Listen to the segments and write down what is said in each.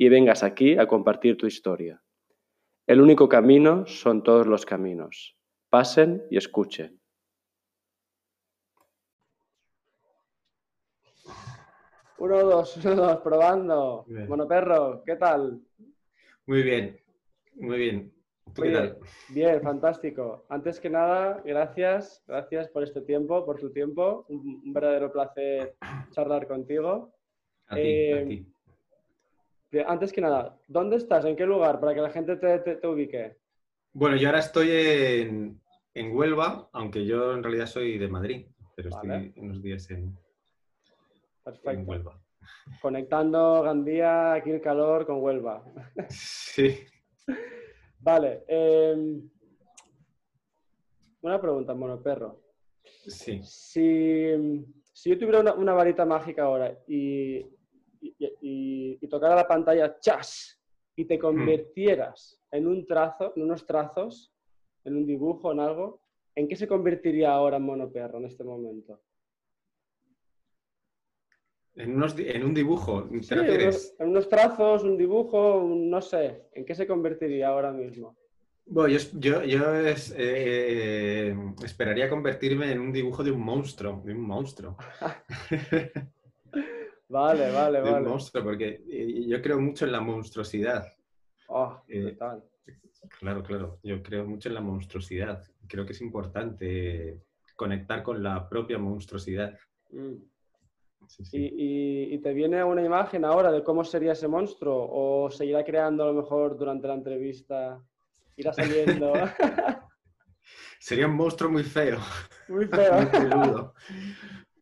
y vengas aquí a compartir tu historia. El único camino son todos los caminos. Pasen y escuchen. Uno, dos, uno, dos, probando. Bueno, perro, ¿qué tal? Muy bien, muy bien. ¿Tú qué tal? Bien, fantástico. Antes que nada, gracias, gracias por este tiempo, por tu tiempo. Un, verdadero placer charlar contigo. A ti, a eh, Antes que nada, ¿dónde estás? ¿En qué lugar? Para que la gente te, ubique. Bueno, yo ahora estoy en, Huelva, aunque yo en realidad soy de Madrid, pero estoy unos días en, Perfecto. Conectando Gandía, aquí el calor con Huelva. Sí. Vale. Em, una pregunta, mono perro. Sí. Si, yo tuviera una, varita mágica ahora y, y, tocara la pantalla chas y te hmm. convirtieras en un trazo, en unos trazos, en un dibujo, en algo, ¿en qué se convertiría ahora mono perro en este momento? En, un dibujo, ¿te en unos trazos, un dibujo, no sé. ¿En qué se convertiría ahora mismo? Bueno, yo, eh, esperaría convertirme en un dibujo de un monstruo, de un monstruo. vale, vale, de vale. Un monstruo, porque eh, yo creo mucho en la monstruosidad. Oh, eh, claro, claro. Yo creo mucho en la monstruosidad. Creo que es importante conectar con la propia monstruosidad. Mm. Y, te viene una imagen ahora de cómo sería ese monstruo o seguirá creando a lo mejor durante la entrevista, irá saliendo. sería un monstruo muy feo. Muy feo. muy peludo.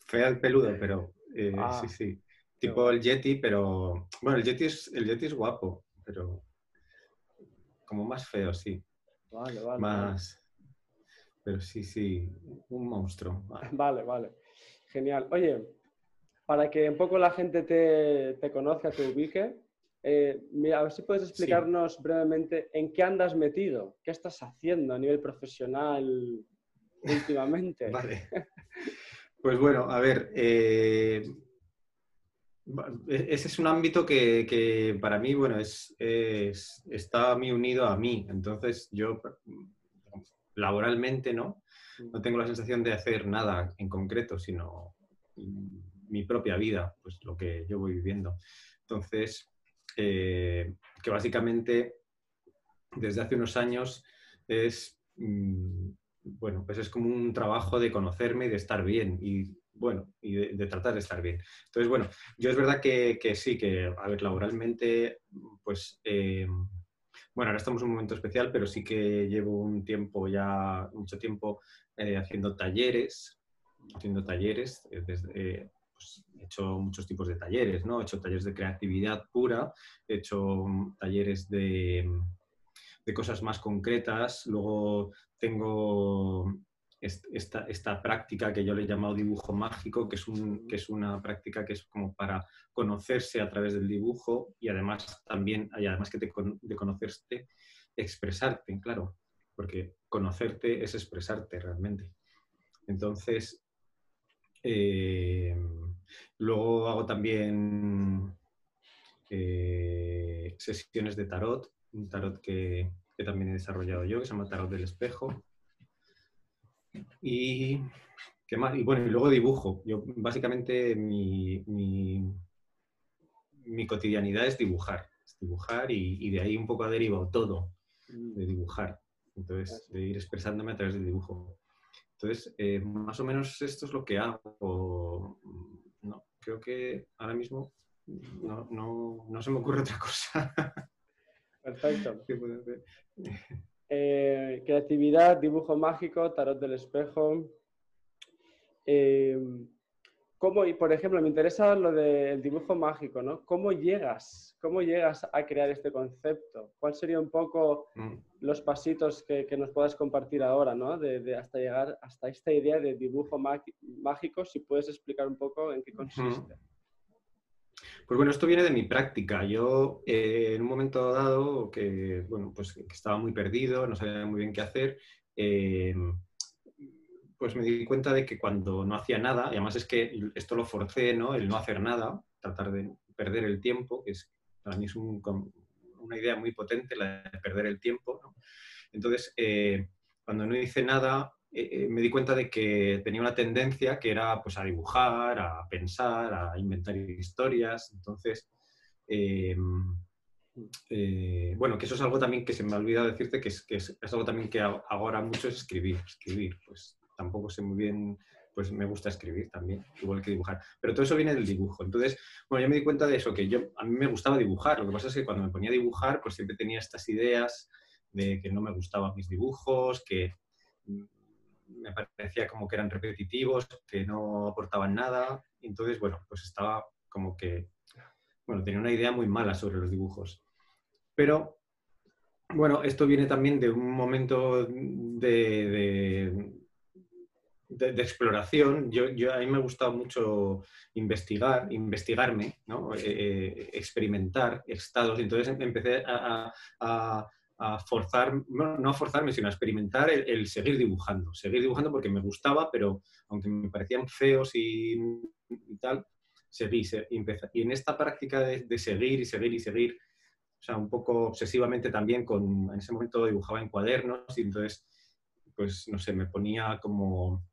Feo el peludo, pero eh, ah, sí, sí. Tipo el Yeti, pero bueno, el Yeti es, el Yeti es guapo, pero como más feo, sí. Vale, vale. Más. Pero sí, sí, un monstruo. Vale, vale. Genial. Oye, para que un poco la gente te, conozca, te ubique, eh, a ver si puedes explicarnos brevemente en qué andas metido, qué estás haciendo a nivel profesional últimamente. vale. Pues bueno, a ver, eh, ese es un ámbito que, para mí, bueno, es, está muy unido a mí. Entonces, yo laboralmente, ¿no? Mm. No tengo la sensación de hacer nada en concreto, sino mi propia vida, pues lo que yo voy viviendo. Entonces, eh, que básicamente desde hace unos años es, mm, bueno, pues es como un trabajo de conocerme y de estar bien y, bueno, y de, tratar de estar bien. Entonces, bueno, yo es verdad que, sí, que, a ver, laboralmente, pues, eh, bueno, ahora estamos en un momento especial, pero sí que llevo un tiempo ya, mucho tiempo eh, haciendo talleres, haciendo talleres desde, pues, he hecho muchos tipos de talleres, ¿no? He hecho talleres de creatividad pura, he hecho talleres de, de cosas más concretas, luego tengo esta, esta, práctica que yo le he llamado dibujo mágico, que es, un, que es una práctica que es como para conocerse a través del dibujo y además también, además que de conocerte, expresarte, claro, porque conocerte es expresarte realmente. Entonces, eh, luego hago también eh, sesiones de tarot, un tarot que, también he desarrollado yo, que se llama Tarot del Espejo. Y, ¿qué más? y bueno, y luego dibujo. Yo básicamente mi, mi, cotidianidad es dibujar. dibujar y, de ahí un poco ha derivado todo de dibujar. Entonces, de ir expresándome a través del dibujo. Entonces, eh, más o menos esto es lo que hago. No, creo que ahora mismo no, se me ocurre otra cosa. Perfecto. Eh, creatividad, dibujo mágico, tarot del espejo. Eh, ¿Cómo, y por ejemplo, me interesa lo del dibujo mágico, ¿no? ¿Cómo llegas? ¿Cómo llegas a crear este concepto? ¿Cuáles serían un poco mm. los pasitos que, nos puedas compartir ahora, ¿no? De, hasta llegar hasta esta idea de dibujo mágico, si puedes explicar un poco en qué consiste. Pues bueno, esto viene de mi práctica. Yo eh, en un momento dado que, bueno, pues que estaba muy perdido, no sabía muy bien qué hacer, eh, pues me di cuenta de que cuando no hacía nada, y además es que esto lo forcé, ¿no? El no hacer nada, tratar de perder el tiempo, que para mí es una idea muy potente la de perder el tiempo, Entonces, eh, cuando no hice nada, eh, eh, me di cuenta de que tenía una tendencia que era pues, a dibujar, a pensar, a inventar historias. Entonces, bueno, que eso es algo también que se me ha olvidado decirte, que es, que es, algo también que ahora mucho es escribir. Escribir, pues tampoco sé muy bien, pues me gusta escribir también, igual que dibujar. Pero todo eso viene del dibujo. Entonces, bueno, yo me di cuenta de eso, que yo, a mí me gustaba dibujar. Lo que pasa es que cuando me ponía a dibujar, pues siempre tenía estas ideas de que no me gustaban mis dibujos, que me parecía como que eran repetitivos, que no aportaban nada. Entonces, bueno, pues estaba como que, bueno, tenía una idea muy mala sobre los dibujos. Pero, bueno, esto viene también de un momento de, de, exploración, yo, yo, a mí me gusta mucho investigar, investigarme, ¿no? Eh, eh, experimentar estados. Entonces empecé a, forzar, no, a forzarme, sino a experimentar el, seguir dibujando. Seguir dibujando porque me gustaba, pero aunque me parecían feos y, tal, seguí. y, y en esta práctica de, de, seguir y seguir y seguir, o sea, un poco obsesivamente también, con, en ese momento dibujaba en cuadernos y entonces, pues, no sé, me ponía como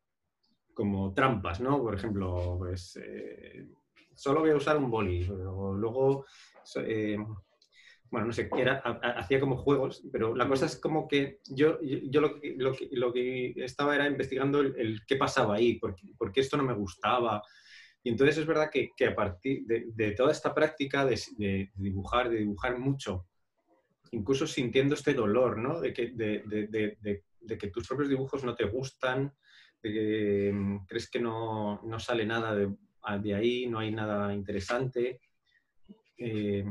como trampas, ¿no? Por ejemplo, pues eh, solo voy a usar un boli, luego, eh, bueno, no sé, era, hacía como juegos, pero la cosa es como que yo, yo lo, que, lo, que, estaba era investigando el, qué pasaba ahí, por, qué esto no me gustaba. Y entonces es verdad que, a partir de, toda esta práctica de, dibujar, de dibujar mucho, incluso sintiendo este dolor, ¿no? De que, de que tus propios dibujos no te gustan, Mm, crees que no, sale nada de, ahí, no hay nada interesante, eh,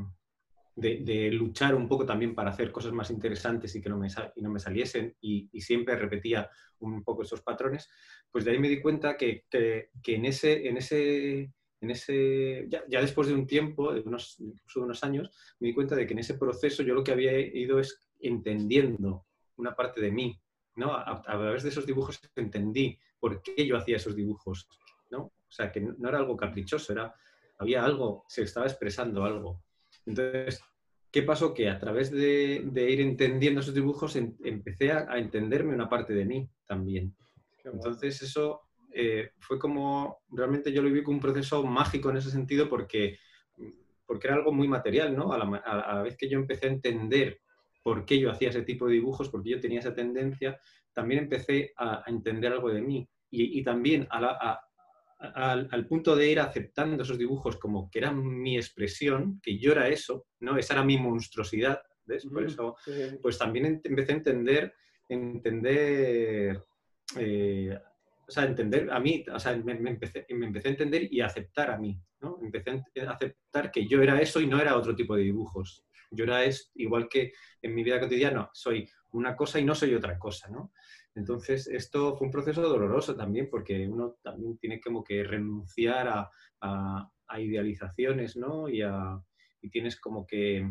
de, luchar un poco también para hacer cosas más interesantes y que no me, no me saliesen y, siempre repetía un poco esos patrones, pues de ahí me di cuenta que, en ese... En ese en ese, ya, después de un tiempo, de unos, unos años, me di cuenta de que en ese proceso yo lo que había ido es entendiendo una parte de mí, ¿no? A, través de esos dibujos entendí por qué yo hacía esos dibujos, ¿no? O sea, que no era algo caprichoso, era, había algo, se estaba expresando algo. Entonces, ¿qué pasó? Que a través de, ir entendiendo esos dibujos empecé a, entenderme una parte de mí también. Entonces, eso eh, fue como, realmente yo lo viví como un proceso mágico en ese sentido porque, porque era algo muy material, ¿no? A la, a la vez que yo empecé a entender por qué yo hacía ese tipo de dibujos, porque yo tenía esa tendencia, también empecé a, entender algo de mí. Y, también al, punto de ir aceptando esos dibujos como que eran mi expresión, que yo era eso, ¿no? Esa era mi monstruosidad, ¿ves? Por eso, pues también empecé a entender, entender, eh, o sea, entender a mí, o sea, me, empecé, me, empecé, a entender y a aceptar a mí, ¿no? Empecé a aceptar que yo era eso y no era otro tipo de dibujos. Yo era es igual que en mi vida cotidiana, soy una cosa y no soy otra cosa, ¿no? Entonces, esto fue un proceso doloroso también, porque uno también tiene como que renunciar a, idealizaciones, ¿no? Y, tienes como que,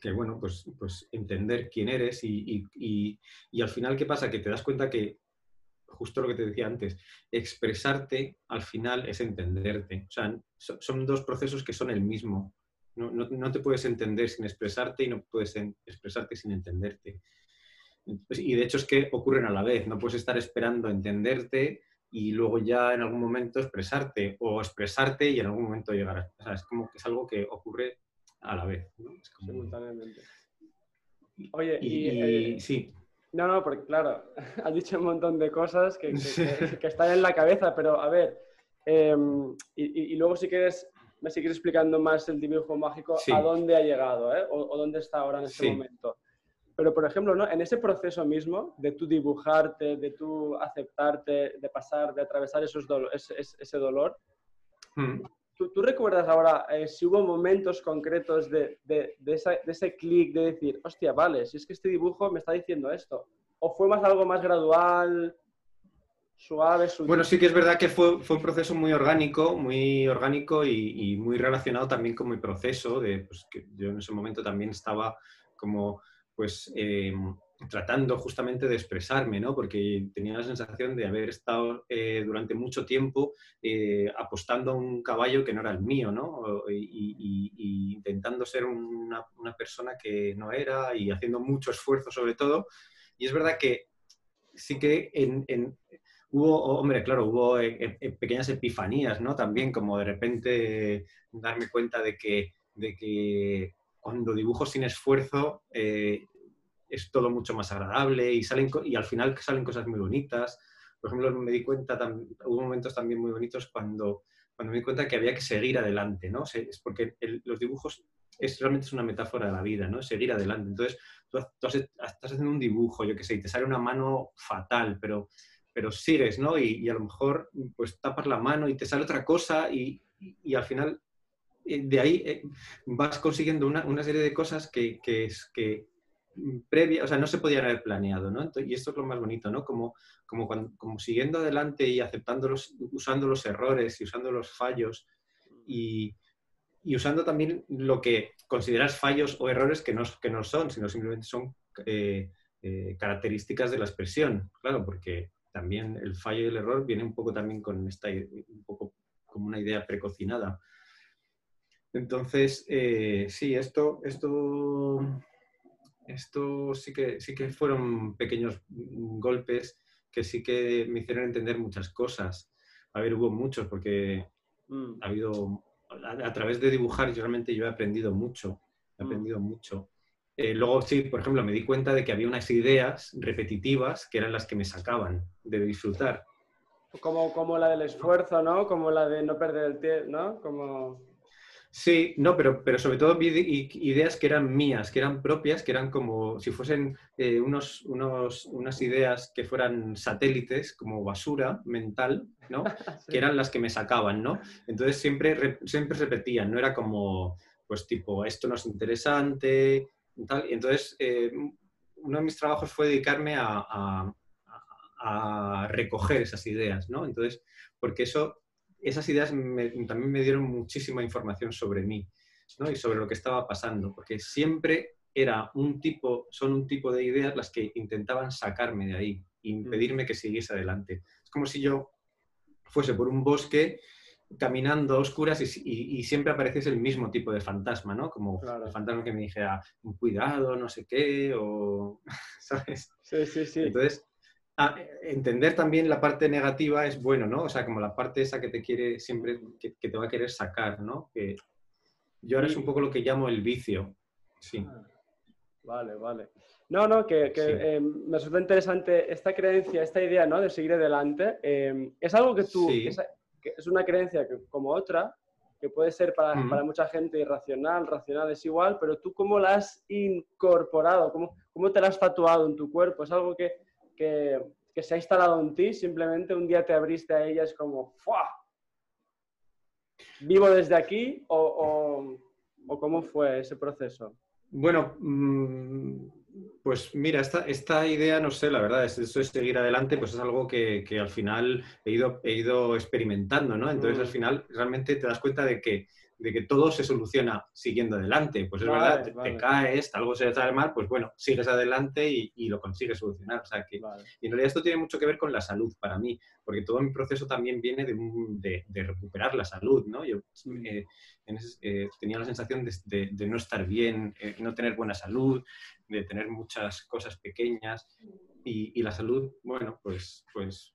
que bueno, pues, pues entender quién eres y, y, al final, ¿qué pasa? Que te das cuenta que, justo lo que te decía antes, expresarte al final es entenderte. O sea, son dos procesos que son el mismo. No, te puedes entender sin expresarte y no puedes expresarte sin entenderte. Y de hecho es que ocurren a la vez. No puedes estar esperando entenderte y luego ya en algún momento expresarte o expresarte y en algún momento llegar. O sea, es como que es algo que ocurre a la vez. Simultáneamente. Oye, y, eh, sí. No, no, porque claro, has dicho un montón de cosas que, están en la cabeza, pero a ver, em, y, y, luego si quieres me sigues explicando más el dibujo mágico, a dónde ha llegado, ¿eh? o, dónde está ahora en este momento. Pero por ejemplo, ¿no? en ese proceso mismo de tú dibujarte, de tú aceptarte, de pasar, de atravesar esos ese, dolor, mm. ¿tú, recuerdas ahora eh, si hubo momentos concretos de, de, de ese clic de decir, hostia, vale, si es que este dibujo me está diciendo esto? ¿O fue más algo más gradual? Suave, Bueno, sí que es verdad que fue, fue un proceso muy orgánico, muy orgánico y, y, muy relacionado también con mi proceso, de pues, que yo en ese momento también estaba como pues eh, tratando justamente de expresarme, ¿no? Porque tenía la sensación de haber estado eh, durante mucho tiempo eh, apostando a un caballo que no era el mío, ¿no? Y, intentando ser una, persona que no era y haciendo mucho esfuerzo sobre todo. Y es verdad que sí que en, hubo, hombre, claro, hubo pequeñas epifanías, ¿no? También como de repente darme cuenta de que, de que cuando dibujo sin esfuerzo es todo mucho más agradable y, salen, y al final salen cosas muy bonitas. Por ejemplo, me di cuenta, hubo momentos también muy bonitos cuando, cuando me di cuenta que había que seguir adelante, ¿no? Es porque los dibujos es, realmente es una metáfora de la vida, ¿no? Seguir adelante. Entonces, tú, estás haciendo un dibujo, yo qué sé, y te sale una mano fatal, pero, pero sigues, ¿no? Y, a lo mejor pues tapas la mano y te sale otra cosa y, y al final eh, de ahí eh, vas consiguiendo una, serie de cosas que, que, que previa, o sea, no se podían haber planeado, ¿no? y esto es lo más bonito, ¿no? Como, como, como siguiendo adelante y aceptando los, usando los errores y usando los fallos y, y, usando también lo que consideras fallos o errores que no, que no son, sino simplemente son eh, características de la expresión, claro, porque también el fallo y el error viene un poco también con esta, un poco como una idea precocinada. Entonces, eh, sí, esto, esto, esto sí que, sí que fueron pequeños golpes que sí que me hicieron entender muchas cosas. A ver, hubo muchos porque mm. ha habido, a, través de dibujar, realmente yo he aprendido mucho, he mm. aprendido mucho. Eh, luego, sí, por ejemplo, me di cuenta de que había unas ideas repetitivas que eran las que me sacaban de disfrutar. Como, como la del esfuerzo, ¿no? Como la de no perder el tiempo, ¿no? Como... Sí, no, pero, pero sobre todo vi ideas que eran mías, que eran propias, que eran como si fuesen eh, unos, unos, unas ideas que fueran satélites, como basura mental, ¿no? Que eran las que me sacaban, ¿no? Entonces siempre, siempre repetían, no era como, pues tipo, esto no es interesante, tal. Y entonces, eh, uno de mis trabajos fue dedicarme a, a recoger esas ideas, ¿no? Entonces, porque eso esas ideas también me dieron muchísima información sobre mí y sobre lo que estaba pasando, porque siempre era un tipo, son un tipo de ideas las que intentaban sacarme de ahí, impedirme que siguiese adelante. Es como si yo fuese por un bosque caminando a oscuras y, siempre apareciese el mismo tipo de fantasma, ¿no? Como el fantasma que me dijera, cuidado, no sé qué, o, ¿sabes? Sí, sí, sí. Entonces, entender también la parte negativa es bueno, ¿no? O sea, como la parte esa que te quiere siempre, que, te va a querer sacar, ¿no? Que yo ahora es un poco lo que llamo el vicio. Sí. Ah, vale, vale. No, no, que, eh, me resulta interesante esta creencia, esta idea, ¿no? De seguir adelante. Eh, es algo que tú, es, es, una creencia que, como otra, que puede ser para, para, mucha gente irracional, racional es igual, pero tú cómo la has incorporado, cómo, cómo te la has tatuado en tu cuerpo, es algo que, que, se ha instalado en ti, simplemente un día te abriste a ella, es como, ¡fua! ¿Vivo desde aquí o, cómo fue ese proceso? Bueno, mm, pues mira, esta, esta, idea, no sé, la verdad, es, eso es seguir adelante, pues es algo que, al final he ido, he ido experimentando, ¿no? Entonces al mm. final realmente te das cuenta de que de que todo se soluciona siguiendo adelante. Pues es verdad, te, caes, algo se te sale mal, pues bueno, sigues adelante y, lo consigues solucionar. O sea que, Y en realidad esto tiene mucho que ver con la salud para mí, porque todo mi proceso también viene de, de, recuperar la salud, ¿no? Yo eh, eh, tenía la sensación de, no estar bien, eh, no tener buena salud, de tener muchas cosas pequeñas y, y la salud, bueno, pues, pues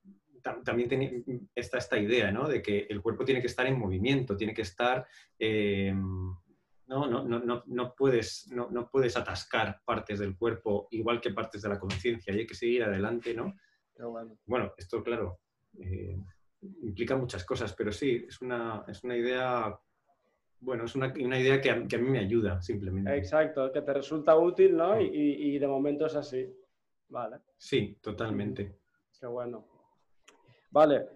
también está esta idea, ¿no? De que el cuerpo tiene que estar en movimiento, tiene que estar... Eh, no, no, no, no, puedes, no, no, puedes atascar partes del cuerpo igual que partes de la conciencia y hay que seguir adelante, ¿no? Bueno. esto, claro, eh, implica muchas cosas, pero sí, es una, es una idea bueno, es una, idea que a, mí me ayuda, simplemente. Exacto, que te resulta útil, ¿no? Y, y, de momento es así. Vale. Sí, totalmente. Qué bueno. Vale,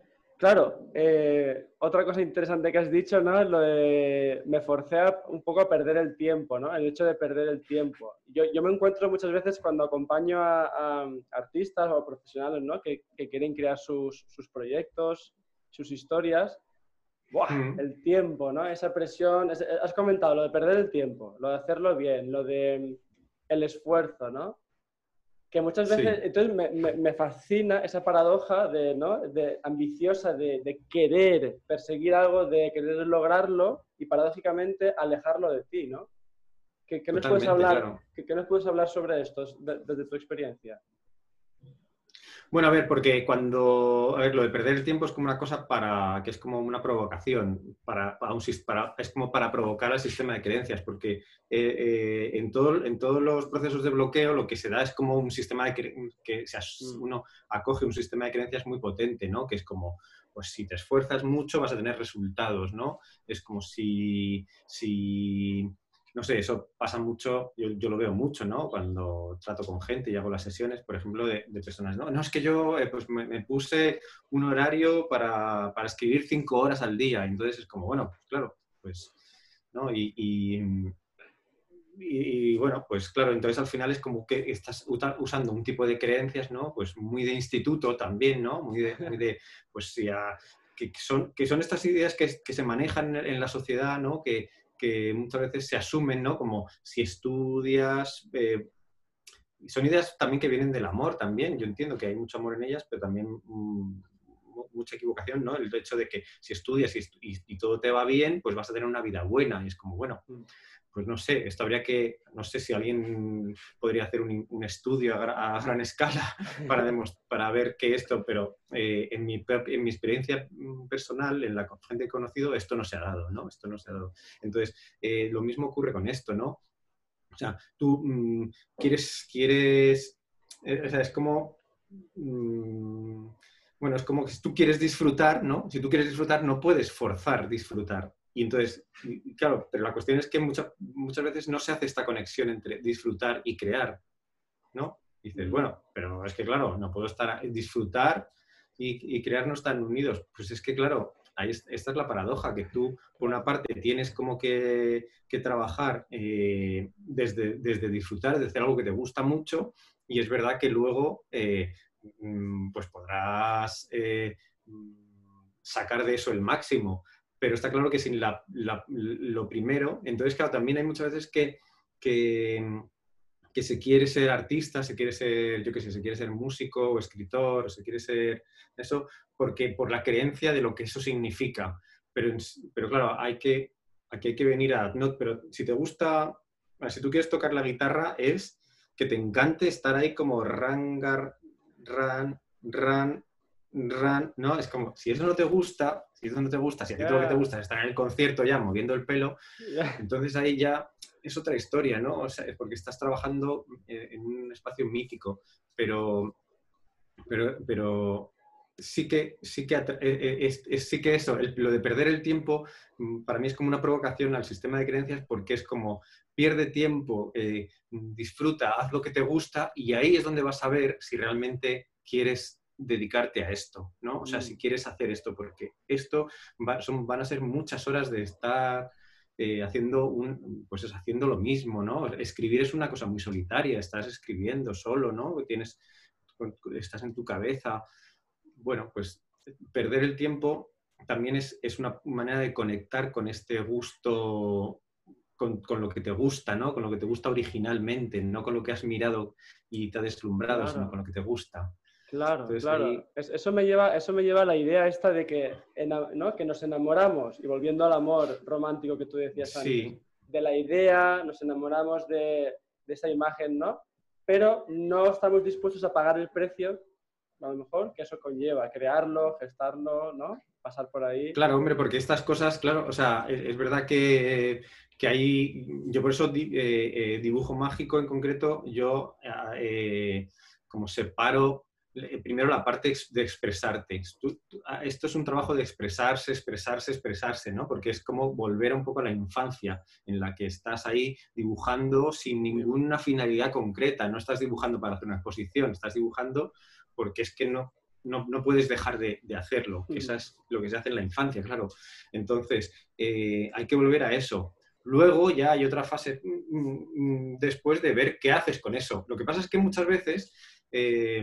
Claro, eh, otra cosa interesante que has dicho, ¿no? Es lo de me forcé un poco a perder el tiempo, ¿no? El hecho de perder el tiempo. Yo, me encuentro muchas veces cuando acompaño a, artistas o profesionales, ¿no? Que, quieren crear sus, proyectos, sus historias. ¡Buah! El tiempo, ¿no? Esa presión. has comentado lo de perder el tiempo, lo de hacerlo bien, lo de el esfuerzo, ¿no? Que muchas veces, entonces me, fascina esa paradoja de, ¿no? de ambiciosa, de, querer perseguir algo, de querer lograrlo y paradójicamente alejarlo de ti, ¿no? ¿Qué, nos, puedes hablar, ¿qué, nos puedes hablar sobre esto desde tu experiencia? Bueno, a ver, porque cuando, a ver, lo de perder el tiempo es como una cosa para, que es como una provocación, para, un, para es como para provocar al sistema de creencias, porque eh, eh, en, todo, en todos los procesos de bloqueo lo que se da es como un sistema de que se, mm. uno acoge un sistema de creencias muy potente, ¿no? Que es como, pues si te esfuerzas mucho vas a tener resultados, ¿no? Es como si, si no sé, eso pasa mucho, yo, lo veo mucho, ¿no? Cuando trato con gente y hago las sesiones, por ejemplo, de, personas, ¿no? No, es que yo eh, pues me, puse un horario para, escribir cinco horas al día, entonces es como, bueno, pues claro, pues, ¿no? Y, y, bueno, pues claro, entonces al final es como que estás usando un tipo de creencias, ¿no? Pues muy de instituto también, ¿no? Muy de, muy de pues ya, que son, que son estas ideas que, que se manejan en la sociedad, ¿no? Que, que muchas veces se asumen, ¿no? Como si estudias... Eh, son ideas también que vienen del amor también. Yo entiendo que hay mucho amor en ellas, pero también mm, mucha equivocación, ¿no? El hecho de que si estudias y, todo te va bien, pues vas a tener una vida buena. Y es como, bueno, mm pues no sé, esto habría que, no sé si alguien podría hacer un, estudio a, gran escala para, para ver qué esto, pero eh, en, mi, en mi experiencia personal, en la gente que he conocido, esto no se ha dado, ¿no? Esto no se ha dado. Entonces, eh, lo mismo ocurre con esto, ¿no? O sea, tú mm, quieres, quieres, eh, o sea, es como... Mm, bueno, es como que si tú quieres disfrutar, ¿no? Si tú quieres disfrutar, no puedes forzar disfrutar. Y entonces, claro, pero la cuestión es que muchas muchas veces no se hace esta conexión entre disfrutar y crear, ¿no? dices, bueno, pero es que claro, no puedo estar disfrutar y, crear no están unidos. Pues es que claro, ahí esta es la paradoja, que tú, por una parte, tienes como que, trabajar eh, desde, desde disfrutar, desde hacer algo que te gusta mucho, y es verdad que luego, eh, mm, pues podrás eh, sacar de eso el máximo pero está claro que sin lo primero, entonces claro, también hay muchas veces que, que, se quiere ser artista, se quiere ser, yo qué sé, se quiere ser músico o escritor, o se quiere ser eso, porque por la creencia de lo que eso significa. Pero, pero claro, hay que, aquí hay que venir a, no, pero si te gusta, si tú quieres tocar la guitarra, es que te encante estar ahí como rangar, ran, ran, ran, ¿no? Es como, si eso no te gusta, si eso no te gusta, si a ti todo lo que te gusta es estar en el concierto ya moviendo el pelo, entonces ahí ya es otra historia, ¿no? O sea, es porque estás trabajando eh, en un espacio mítico, pero, pero, pero sí que, sí que, eh, eh, es, sí que eso, lo de perder el tiempo, mm, para mí es como una provocación al sistema de creencias porque es como pierde tiempo, disfruta, haz lo que te gusta y ahí es donde vas a ver si realmente quieres dedicarte a esto, ¿no? O sea, si mm. quieres hacer esto, porque esto son, van a ser muchas horas de estar eh, haciendo, un, pues es haciendo lo mismo, ¿no? Escribir es una cosa muy solitaria, estás escribiendo solo, ¿no? Tienes, estás en tu cabeza. Bueno, pues perder el tiempo también es, es una manera de conectar con este gusto con, con, lo que te gusta, ¿no? Con lo que te gusta originalmente, no con lo que has mirado y te ha deslumbrado, sino con lo que te gusta. Claro, claro. Eso, me lleva, eso me lleva a la idea esta de que, ¿no? que nos enamoramos, y volviendo al amor romántico que tú decías antes, de la idea, nos enamoramos de, de, esa imagen, ¿no? Pero no estamos dispuestos a pagar el precio, a lo mejor, que eso conlleva, crearlo, gestarlo, ¿no? Pasar por ahí. Claro, hombre, porque estas cosas, claro, o sea, es, verdad que, que, hay, yo por eso eh, eh, dibujo mágico en concreto, yo eh, como separo primero la parte de expresarte. Ah, esto es un trabajo de expresarse, expresarse, expresarse, ¿no? Porque es como volver un poco a la infancia en la que estás ahí dibujando sin ninguna finalidad concreta. No estás dibujando para hacer una exposición, estás dibujando porque es que no, no, puedes dejar de, hacerlo. Que eso es lo que se hace en la infancia, claro. Entonces, eh, hay que volver a eso. Luego ya hay otra fase mm, mm, después de ver qué haces con eso. Lo que pasa es que muchas veces eh,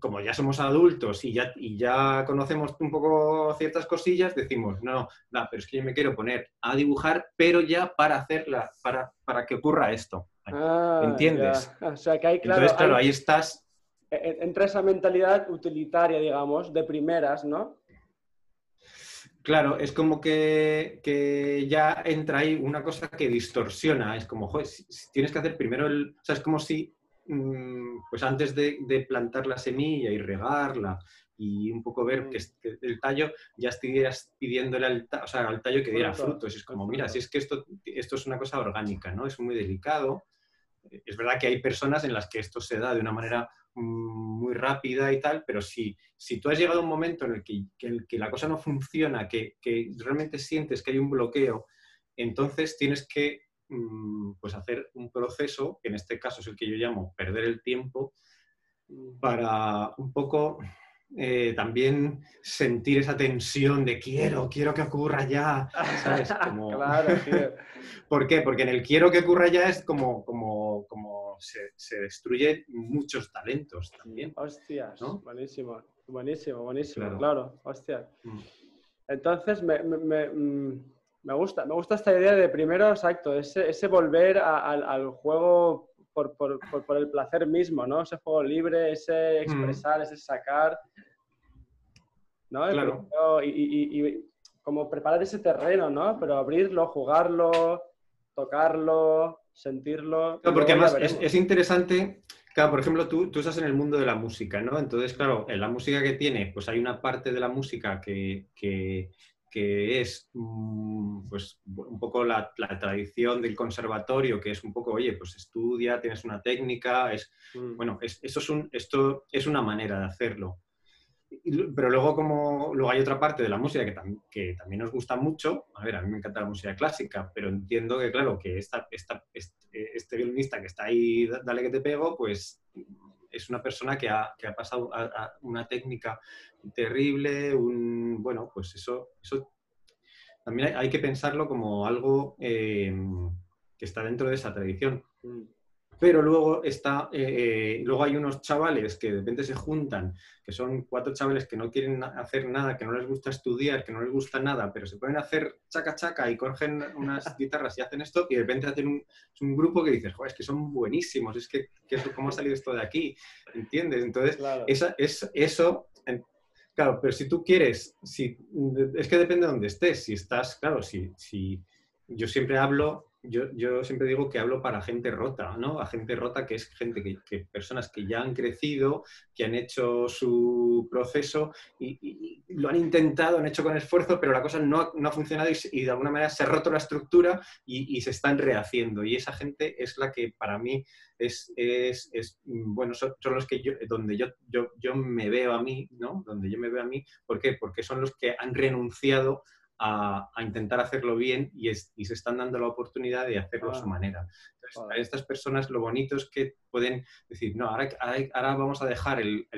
como ya somos adultos y ya, y ya conocemos un poco ciertas cosillas, decimos, no, no, pero es que yo me quiero poner a dibujar, pero ya para hacerla, para, para que ocurra esto. Ah, ¿Entiendes? O sea, que hay, claro, Entonces, claro, ahí estás... E, e, Entra esa mentalidad utilitaria, digamos, de primeras, ¿no? Claro, es como que, que, ya entra ahí una cosa que distorsiona. Es como, joder, tienes que hacer primero el. O sea, es como si pues antes de, plantar la semilla y regarla y un poco ver que, el tallo ya estuvieras pidiéndole al, al tallo que diera frutos. Es como, mira, si es que esto, esto es una cosa orgánica, ¿no? Es muy delicado. Es verdad que hay personas en las que esto se da de una manera mm, muy rápida y tal, pero si, si tú has llegado a un momento en el que, que la cosa no funciona, que, que realmente sientes que hay un bloqueo, entonces tienes que Mm, pues hacer un proceso, que en este caso es el que yo llamo perder el tiempo, para un poco eh, también sentir esa tensión de quiero, quiero que ocurra ya, ¿sabes? claro, ¿Por qué? Porque en el quiero que ocurra ya es como, como, como se, se destruyen muchos talentos también. Hostias, buenísimo, buenísimo, buenísimo, claro, hostia. Mm. Entonces, me, mm, me gusta, me gusta esta idea de primero, exacto, ese, ese volver al juego por, por, por, el placer mismo, ¿no? Ese juego libre, ese mm. expresar, ese sacar. ¿no? Claro. Y, y, como preparar ese terreno, ¿no? Pero abrirlo, jugarlo, tocarlo, sentirlo. No, porque además es, es, interesante. Claro, por ejemplo, tú, tú, estás en el mundo de la música, ¿no? Entonces, claro, en la música que tiene, pues hay una parte de la música que, que que es mm, pues, un poco la, tradición del conservatorio, que es un poco, oye, pues estudia, tienes una técnica, es, mm. bueno, eso es un, esto es una manera de hacerlo. Pero luego, como luego hay otra parte de la música que, que, también nos gusta mucho, a ver, a mí me encanta la música clásica, pero entiendo que, claro, que esta, esta, este, este violinista que está ahí, dale que te pego, pues es una persona que ha, que ha pasado a, una técnica terrible, un, bueno, pues eso, eso también hay, que pensarlo como algo eh, que está dentro de esa tradición. Pero luego, está, eh, luego hay unos chavales que de repente se juntan, que son cuatro chavales que no quieren hacer nada, que no les gusta estudiar, que no les gusta nada, pero se pueden hacer chaca chaca y cogen unas guitarras y hacen esto y de repente hacen un, un grupo que dices, Joder, es que son buenísimos, es que, ¿cómo ha salido esto de aquí? ¿Entiendes? Entonces, esa, es, eso Claro, pero si tú quieres, si, es que depende de dónde estés. Si estás, claro, si, si yo siempre hablo yo, siempre digo que hablo para gente rota, ¿no? A gente rota que es gente que, personas que ya han crecido, que han hecho su proceso y, lo han intentado, han hecho con esfuerzo, pero la cosa no, ha funcionado y, de alguna manera se ha roto la estructura y, se están rehaciendo. Y esa gente es la que para mí es, es, bueno, son, los que yo, donde yo, yo, yo me veo a mí, ¿no? Donde yo me veo a mí, ¿por qué? Porque son los que han renunciado a, intentar hacerlo bien y, se están dando la oportunidad de hacerlo a su ah. manera. Entonces, estas personas lo bonito es que pueden decir, no, ahora, ahora vamos a dejar el,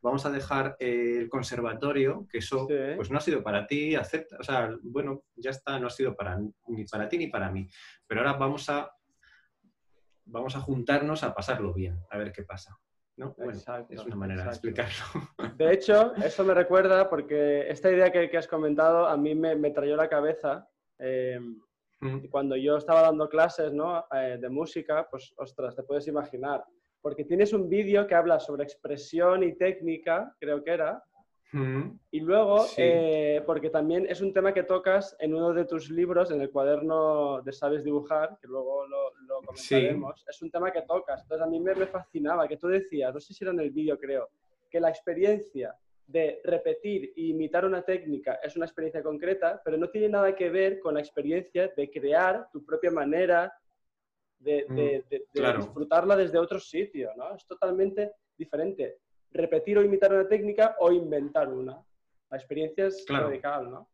vamos a dejar el conservatorio, que eso pues no ha sido para ti, acepta, o sea, bueno, ya está, no ha sido para, ni para ti ni para mí, pero ahora vamos a, vamos a juntarnos a pasarlo bien, a ver qué pasa es una manera de explicarlo. De hecho, eso me recuerda porque esta idea que, has comentado a mí me, me trayó la cabeza em, mm. cuando yo estaba dando clases ¿no? Eh, de música, pues ostras, te puedes imaginar. Porque tienes un vídeo que habla sobre expresión y técnica, creo que era, y luego, eh, porque también es un tema que tocas en uno de tus libros, en el cuaderno de Sabes Dibujar, que luego lo, comentaremos, es un tema que tocas. Entonces a mí me, me, fascinaba que tú decías, no sé si era en el vídeo creo, que la experiencia de repetir e imitar una técnica es una experiencia concreta, pero no tiene nada que ver con la experiencia de crear tu propia manera de, mm, disfrutarla desde otro sitio, ¿no? Es totalmente diferente. Repetir o imitar una técnica o inventar una. La experiencia es radical, ¿no?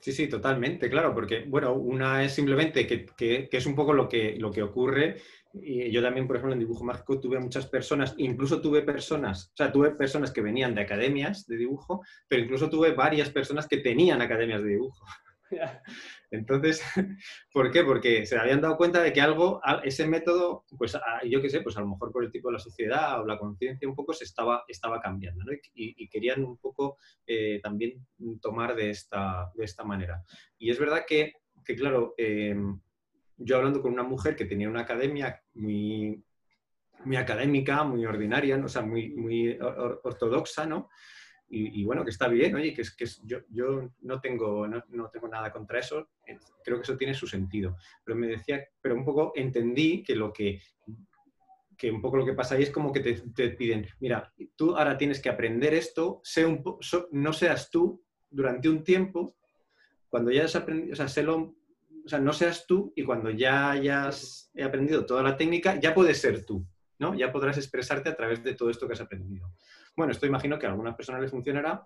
Sí, sí, totalmente, claro, porque, bueno, una es simplemente que, es un poco lo que, lo que ocurre. Y yo también, por ejemplo, en dibujo mágico tuve muchas personas, incluso tuve personas, o sea, tuve personas que venían de academias de dibujo, pero incluso tuve varias personas que tenían academias de dibujo. Entonces, ¿por qué? Porque se habían dado cuenta de que algo, ese método, pues yo qué sé, pues a lo mejor por el tipo de la sociedad o la conciencia un poco se estaba, estaba cambiando, ¿no? y, querían un poco eh, también tomar de esta, de esta manera. Y es verdad que, que claro, em, yo hablando con una mujer que tenía una academia muy, muy académica, muy ordinaria, o sea, muy, muy ortodoxa, ¿no? Y, bueno, que está bien, oye, que, es, que yo, yo no, tengo, no, no, tengo nada contra eso, eh, creo que eso tiene su sentido. Pero me decía, pero un poco entendí que lo que, que un poco lo que pasa ahí es como que te, te piden, mira, tú ahora tienes que aprender esto, no seas tú durante un tiempo, cuando ya has aprendido, o sea, no seas tú y cuando ya hayas aprendido toda la técnica, ya puedes ser tú, ¿no? Ya podrás expresarte a través de todo esto que has aprendido. Bueno, esto imagino que a algunas personas les funcionará,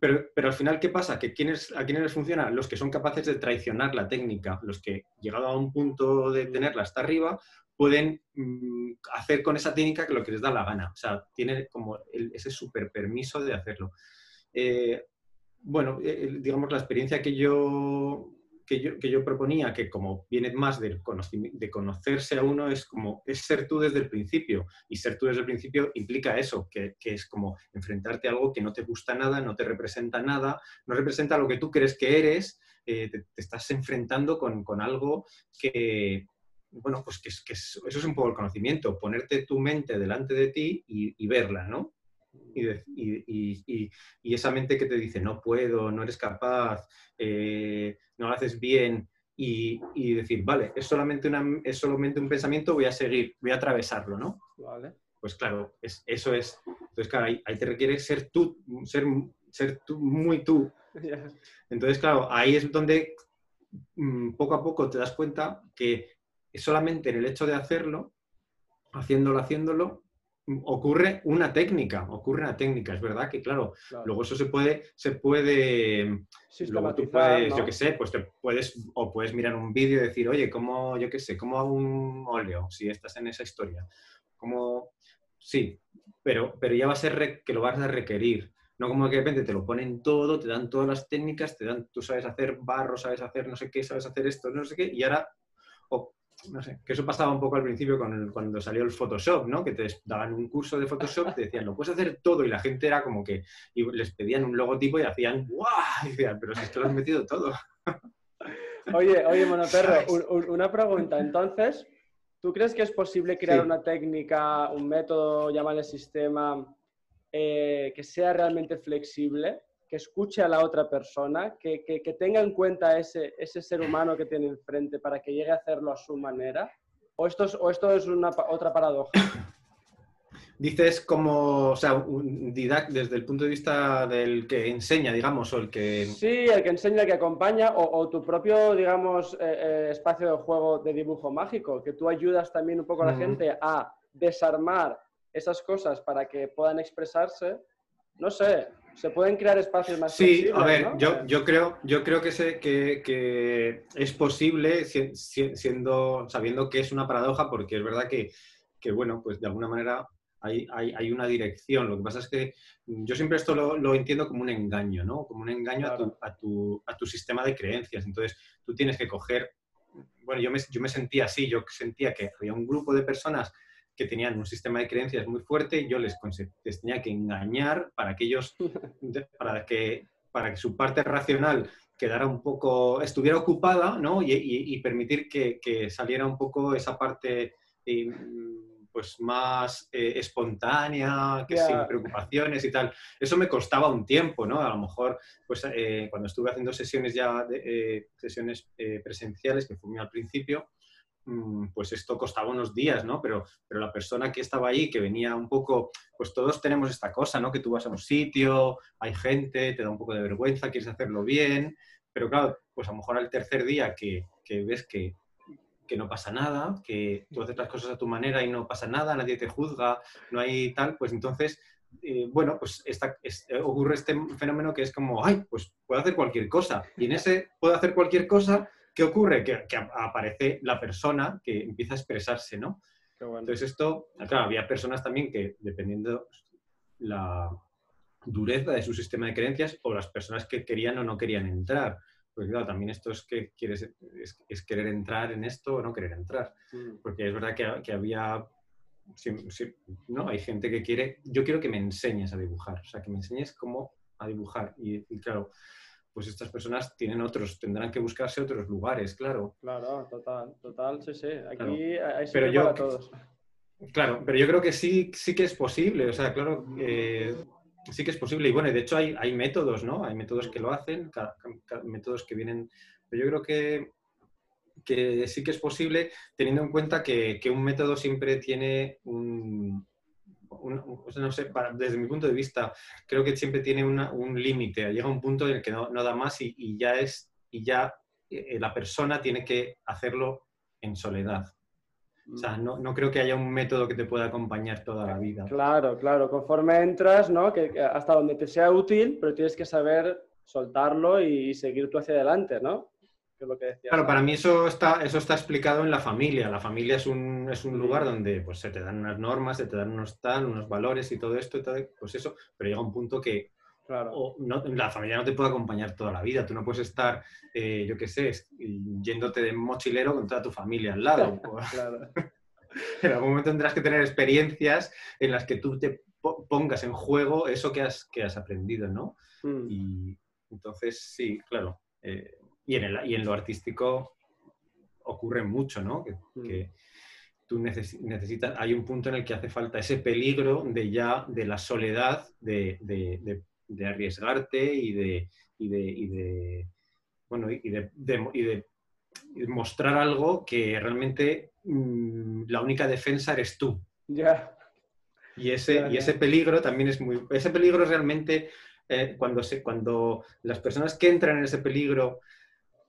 pero, pero, al final, ¿qué pasa? ¿Que ¿A quiénes les funciona? Los que son capaces de traicionar la técnica, los que, llegado a un punto de tenerla hasta arriba, pueden mm, hacer con esa técnica lo que les da la gana. O sea, tiene como ese super permiso de hacerlo. Eh, bueno, eh, digamos, la experiencia que yo que yo, proponía, que como viene más de conocerse a uno, es como es ser tú desde el principio. Y ser tú desde el principio implica eso, que, es como enfrentarte a algo que no te gusta nada, no te representa nada, no representa lo que tú crees que eres, eh, te, estás enfrentando con, algo que, bueno, pues que, que, eso es un poco el conocimiento, ponerte tu mente delante de ti y, verla, ¿no? Y, y, esa mente que te dice, no puedo, no eres capaz, eh, no lo haces bien y, decir, vale, es solamente, una, es solamente un pensamiento, voy a seguir, voy a atravesarlo, ¿no? Vale. Pues claro, es, eso es. Entonces, claro, ahí, te requiere ser tú, ser, ser tú, muy tú. Entonces, claro, ahí es donde mm, poco a poco te das cuenta que solamente en el hecho de hacerlo, haciéndolo, haciéndolo, ocurre una técnica, ocurre una técnica, es verdad que claro, luego eso se puede, se puede, luego tú puedes, yo qué sé, pues te puedes, o puedes mirar un vídeo y decir, oye, ¿cómo, yo qué sé, cómo hago un óleo, si estás en esa historia? ¿Cómo? Sí, pero, pero ya va a ser que lo vas a requerir, no como que de repente te lo ponen todo, te dan todas las técnicas, te dan, tú sabes hacer barro, sabes hacer no sé qué, sabes hacer esto, no sé qué, y ahora no sé, que eso pasaba un poco al principio con cuando salió el Photoshop, ¿no? Que te daban un curso de Photoshop, te decían, lo puedes hacer todo, y la gente era como que, y les pedían un logotipo y hacían, ¡guau! Y decían, pero si esto lo has metido todo. Oye, oye, Monoperro, una pregunta. Entonces, ¿tú crees que es posible crear una técnica, un método, llámale sistema, eh, que sea realmente flexible? Que escuche a la otra persona, que, tenga en cuenta ese, ese ser humano que tiene enfrente para que llegue a hacerlo a su manera? ¿O esto es, o esto es una, otra paradoja? Dices como, o sea, un didact desde el punto de vista del que enseña, digamos, o el que... Sí, el que enseña, el que acompaña, o, tu propio, digamos, eh, eh, espacio de juego de dibujo mágico, que tú ayudas también un poco a la gente a desarmar esas cosas para que puedan expresarse. No sé, se pueden crear espacios más Sí, a ver, yo, yo, creo, yo creo que, sé, que, es posible siendo, sabiendo que es una paradoja, porque es verdad que, bueno, pues de alguna manera hay, hay, una dirección. Lo que pasa es que yo siempre esto lo, entiendo como un engaño, ¿no? Como un engaño a, tu, a, tu, a, tu, sistema de creencias. Entonces, tú tienes que coger... Bueno, yo me, yo me sentía así, yo sentía que había un grupo de personas que tenían un sistema de creencias muy fuerte, yo les, tenía que engañar para que ellos, para que, para que su parte racional quedara un poco, estuviera ocupada, ¿no? Y, permitir que, saliera un poco esa parte eh, pues más eh, espontánea, que sin preocupaciones y tal. Eso me costaba un tiempo, ¿no? A lo mejor, pues eh, cuando estuve haciendo sesiones ya, de, sesiones presenciales, que fue muy al principio, pues esto costaba unos días, ¿no? Pero, pero la persona que estaba ahí, que venía un poco, pues todos tenemos esta cosa, ¿no? Que tú vas a un sitio, hay gente, te da un poco de vergüenza, quieres hacerlo bien, pero claro, pues a lo mejor al tercer día que, ves que, que no pasa nada, que tú haces las cosas a tu manera y no pasa nada, nadie te juzga, no hay tal, pues entonces, eh, bueno, pues esta, ocurre este fenómeno que es como, ay, pues puedo hacer cualquier cosa. Y en ese puedo hacer cualquier cosa, ¿qué ocurre? Que, aparece la persona que empieza a expresarse, ¿no? Entonces esto, claro, había personas también que, dependiendo la dureza de su sistema de creencias, o las personas que querían o no querían entrar. Pues claro, también esto es que quieres, es, querer entrar en esto o no querer entrar. Mm. Porque es verdad que, había no, hay gente que quiere, yo quiero que me enseñes a dibujar, o sea, que me enseñes cómo a dibujar. Y, claro, pues estas personas tienen otros, tendrán que buscarse otros lugares, claro. Claro, total, total, sí, sí. Aquí hay pero yo, para todos. Claro, pero yo creo que sí, sí que es posible, o sea, claro, eh, sí que es posible. Y bueno, de hecho hay, hay métodos, ¿no? Hay métodos que lo hacen, métodos que vienen. Pero yo creo que, que sí que es posible, teniendo en cuenta que, que un método siempre tiene un, no sé, desde mi punto de vista, creo que siempre tiene un límite. Llega un punto en el que no, da más y, ya es, y ya eh, la persona tiene que hacerlo en soledad. O sea, no, no, creo que haya un método que te pueda acompañar toda la vida. Claro, claro. Conforme entras, ¿no? Hasta donde te sea útil, pero tienes que saber soltarlo y seguir tú hacia adelante, ¿no? Que es lo que decías. Claro, para mí eso está, eso está explicado en la familia. La familia es un, es un lugar donde pues, se te dan unas normas, se te dan unos tal, unos valores y todo esto, y todo, pues eso. Pero llega un punto que Claro. no, la familia no te puede acompañar toda la vida. Tú no puedes estar, eh, yo qué sé, yéndote de mochilero con toda tu familia al lado. en algún momento tendrás que tener experiencias en las que tú te pongas en juego eso que has, que has aprendido, ¿no? Hmm. Y entonces, sí, claro. Eh, y, en el, y en lo artístico ocurre mucho, ¿no? Que, hmm. tú necesitas, hay un punto en el que hace falta ese peligro de ya, de la soledad, de de arriesgarte y de, y de, y de bueno, y de, y de, mostrar algo que realmente mm, la única defensa eres tú. Ya. Y, ese, y ese peligro también es muy... Ese peligro realmente, eh, cuando, se, cuando las personas que entran en ese peligro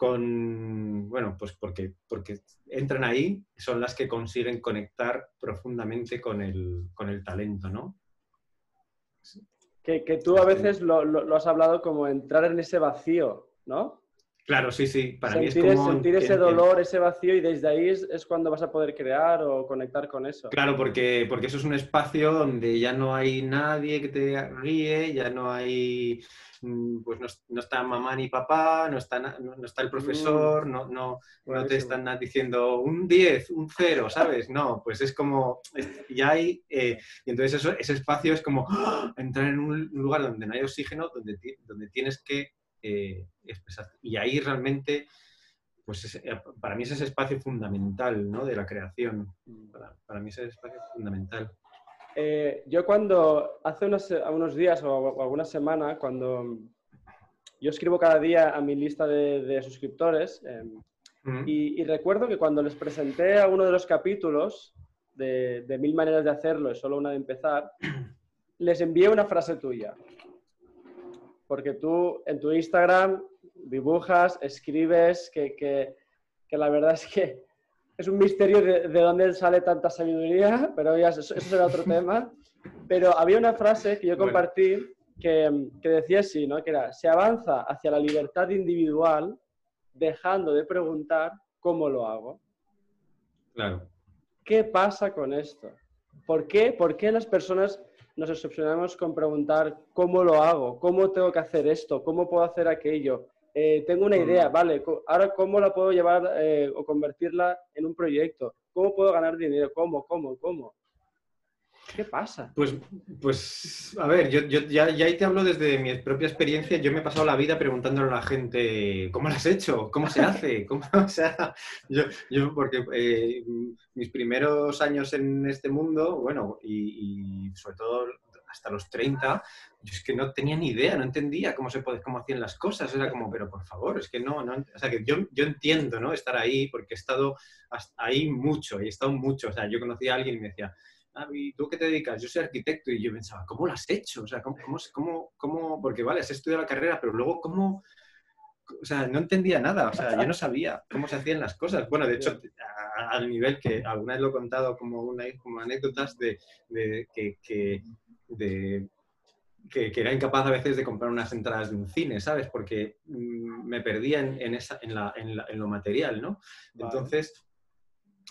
con, bueno, pues porque, porque entran ahí, son las que consiguen conectar profundamente con el, con el talento, ¿no? Que, tú a veces lo, has hablado como entrar en ese vacío, ¿no? Claro, sí, sí. Para sentir, mí es como sentir ese dolor, ese vacío y desde ahí es, cuando vas a poder crear o conectar con eso. Claro, porque, porque eso es un espacio donde ya no hay nadie que te guíe, ya no hay Mm, pues no, está mamá ni papá, no está, no, está el profesor, mm. no, no, no te están diciendo un 10, un 0, ¿sabes? No, pues es como, ya hay, eh, y entonces eso, ese espacio es como ¡ah! entrar en un lugar donde no hay oxígeno, donde, donde tienes que eh. Y ahí realmente, pues eh, para mí es ese espacio fundamental, ¿no? De la creación. Para, para mí es ese espacio fundamental. Eh, yo cuando, hace unos, días o, alguna semana, cuando yo escribo cada día a mi lista de, suscriptores, em, y, recuerdo que cuando les presenté a uno de los capítulos de, Mil Maneras de Hacerlo, es solo una de empezar, les envié una frase tuya. Porque tú en tu Instagram dibujas, escribes, que, que la verdad es que es un misterio de, dónde sale tanta sabiduría, pero ya eso, será otro tema. Pero había una frase que yo compartí que, que, decía así, ¿no? Que era, se avanza hacia la libertad individual dejando de preguntar cómo lo hago. Claro. ¿Qué pasa con esto? ¿Por qué, ¿Por qué las personas nos obsesionamos con preguntar cómo lo hago? ¿Cómo tengo que hacer esto? ¿Cómo puedo hacer aquello? Eh, tengo una idea, vale, ahora cómo la puedo llevar eh, o convertirla en un proyecto, cómo puedo ganar dinero, cómo, cómo, cómo. ¿Qué pasa? Pues, pues a ver, yo, yo ya, ya, ahí te hablo desde mi propia experiencia. Yo me he pasado la vida preguntándole a la gente, ¿cómo lo has hecho? ¿Cómo se hace? ¿Cómo, o sea, yo, yo porque eh, mis primeros años en este mundo, bueno, y, y sobre todo hasta los 30, yo es que no tenía ni idea, no entendía cómo se cómo hacían las cosas. Era como, pero por favor, es que no, no o sea, que yo, yo entiendo, ¿no? Estar ahí porque he estado ahí mucho, he estado mucho. O sea, yo conocí a alguien y me decía, ah, ¿y tú qué te dedicas? Yo soy arquitecto y yo pensaba, ¿cómo lo has hecho? O sea, ¿cómo, cómo, cómo, porque vale, has estudiado la carrera, pero luego, ¿cómo, o sea, no entendía nada, o sea, yo no sabía cómo se hacían las cosas. Bueno, de hecho, al nivel que alguna vez lo he contado como, una, como anécdotas de, que, que, de, que, era incapaz a veces de comprar unas entradas de un cine, ¿sabes? Porque mm, me perdía en, esa, en, la, en, lo material, ¿no? Entonces,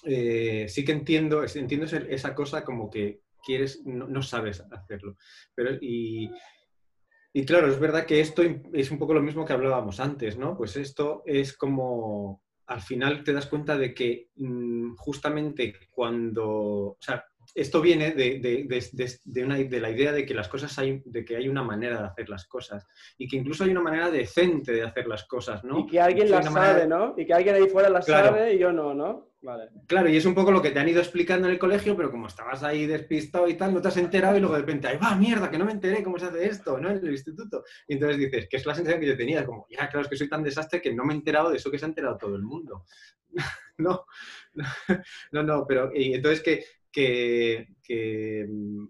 eh, sí que entiendo, entiendo esa cosa como que quieres, no, sabes hacerlo. Pero, y, y claro, es verdad que esto es un poco lo mismo que hablábamos antes, ¿no? Pues esto es como, al final te das cuenta de que mm, justamente cuando, o sea, esto viene de, una, de, la idea de que las cosas hay, de que hay una manera de hacer las cosas y que incluso hay una manera decente de hacer las cosas, ¿no? Y que alguien las sabe, ¿no? Y que alguien ahí fuera las sabe y yo no, ¿no? Claro, y es un poco lo que te han ido explicando en el colegio, pero como estabas ahí despistado y tal, no te has enterado y luego de repente, ¡ay, va, mierda, que no me enteré cómo se hace esto, ¿no? En el instituto. Y entonces dices, que es la sensación que yo tenía, como, ya, claro, es que soy tan desastre que no me he enterado de eso que se ha enterado todo el mundo. no, no, no, pero y entonces que que, mm,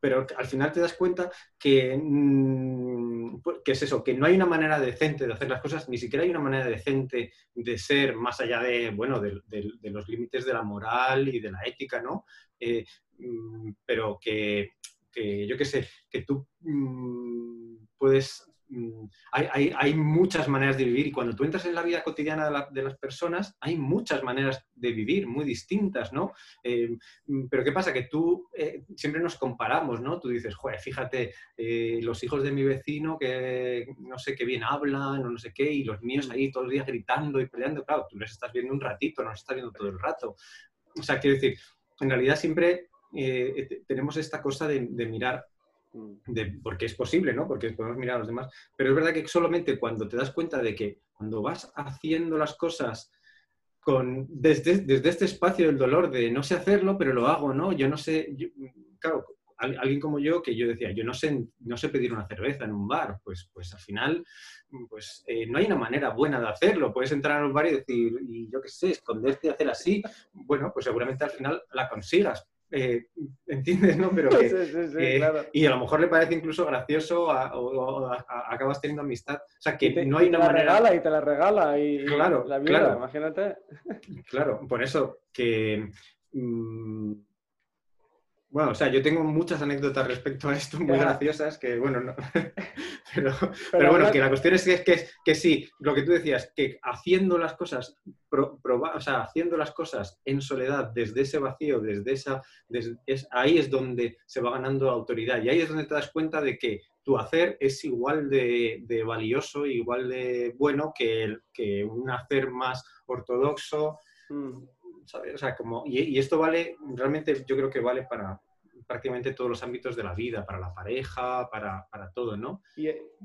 pero al final te das cuenta que, mm, que, es eso, que no hay una manera decente de hacer las cosas, ni siquiera hay una manera decente de ser más allá de, bueno, de, los límites de la moral y de la ética, ¿no? Eh, mm, pero que, yo qué sé, que tú puedes Mm, hay, muchas maneras de vivir y cuando tú entras en la vida cotidiana de, las personas, hay muchas maneras de vivir muy distintas, ¿no? Eh, mm, pero ¿qué pasa? Que tú eh, siempre nos comparamos, ¿no? Tú dices, joder, fíjate, eh, los hijos de mi vecino que no sé qué bien hablan o no sé qué, y los míos ahí todos los días gritando y peleando, claro, tú les estás viendo un ratito, no los estás viendo todo el rato. O sea, quiero decir, en realidad siempre tenemos esta cosa de mirar porque es posible, ¿no? Porque podemos mirar a los demás. Pero es verdad que solamente cuando te das cuenta de que cuando vas haciendo las cosas con, desde, desde este espacio del dolor de no sé hacerlo, pero lo hago, ¿no? Yo no sé, claro, alguien como yo, que yo decía, yo no sé, no sé pedir una cerveza en un bar, pues, pues al final, pues eh, no hay una manera buena de hacerlo. Puedes entrar a un bar y decir, y yo qué sé, esconderte y hacer así, bueno, pues seguramente al final la consigas, eh, ¿entiendes? ¿no? Pero Y a lo mejor le parece incluso gracioso o, acabas teniendo amistad. O sea, que no hay una la manera... regala y te la regala y, claro, la vida, claro. imagínate. Claro, por eso que... Mm, bueno, o sea, yo tengo muchas anécdotas respecto a esto muy graciosas que, bueno, no. pero, pero, bueno, que la cuestión es que, que, sí, lo que tú decías, que haciendo las cosas, o sea, haciendo las cosas en soledad, desde ese vacío, desde esa, es, ahí es donde se va ganando autoridad y ahí es donde te das cuenta de que tu hacer es igual de, de valioso, igual de bueno que, que un hacer más ortodoxo. Mm. O sea, como, y, esto vale, realmente yo creo que vale para prácticamente todos los ámbitos de la vida, para la pareja, para, todo, ¿no?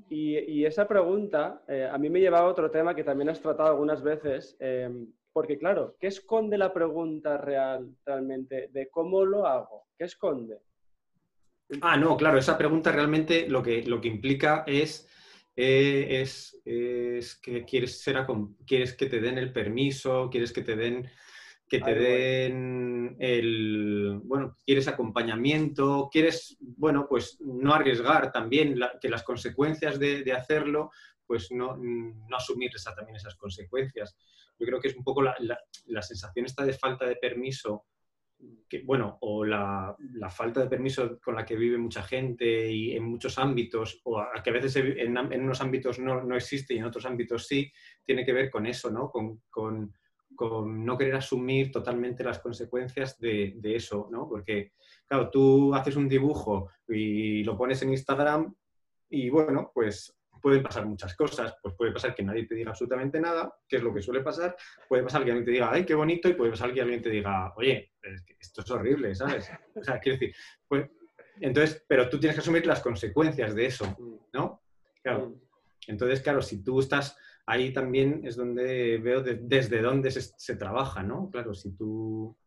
Y, esa pregunta eh, a mí me lleva a otro tema que también has tratado algunas veces, em, porque claro, ¿qué esconde la pregunta real realmente de cómo lo hago? ¿Qué esconde? Ah, no, claro, esa pregunta realmente lo que, lo que implica es... Eh, es, es, que quieres, ser, quieres que te den el permiso, quieres que te den que te den el, bueno, quieres acompañamiento, quieres, bueno, pues no arriesgar también que las consecuencias de, hacerlo, pues no, no, asumir esa, también esas consecuencias. Yo creo que es un poco la, la, sensación esta de falta de permiso, que, bueno, o la, la, falta de permiso con la que vive mucha gente y en muchos ámbitos, o que a veces en, en unos ámbitos no, no, existe y en otros ámbitos sí, tiene que ver con eso, ¿no? Con, con con no querer asumir totalmente las consecuencias de, eso, ¿no? Porque, claro, tú haces un dibujo y lo pones en Instagram y, bueno, pues pueden pasar muchas cosas. Pues puede pasar que nadie te diga absolutamente nada, que es lo que suele pasar. Puede pasar que alguien te diga, ay, qué bonito, y puede pasar que alguien te diga, oye, esto es horrible, ¿sabes? O sea, quiero decir, pues, entonces, pero tú tienes que asumir las consecuencias de eso, ¿no? Claro. Mm. Entonces, claro, si tú estás ahí también es donde veo desde dónde se, trabaja, ¿no? Claro, si tú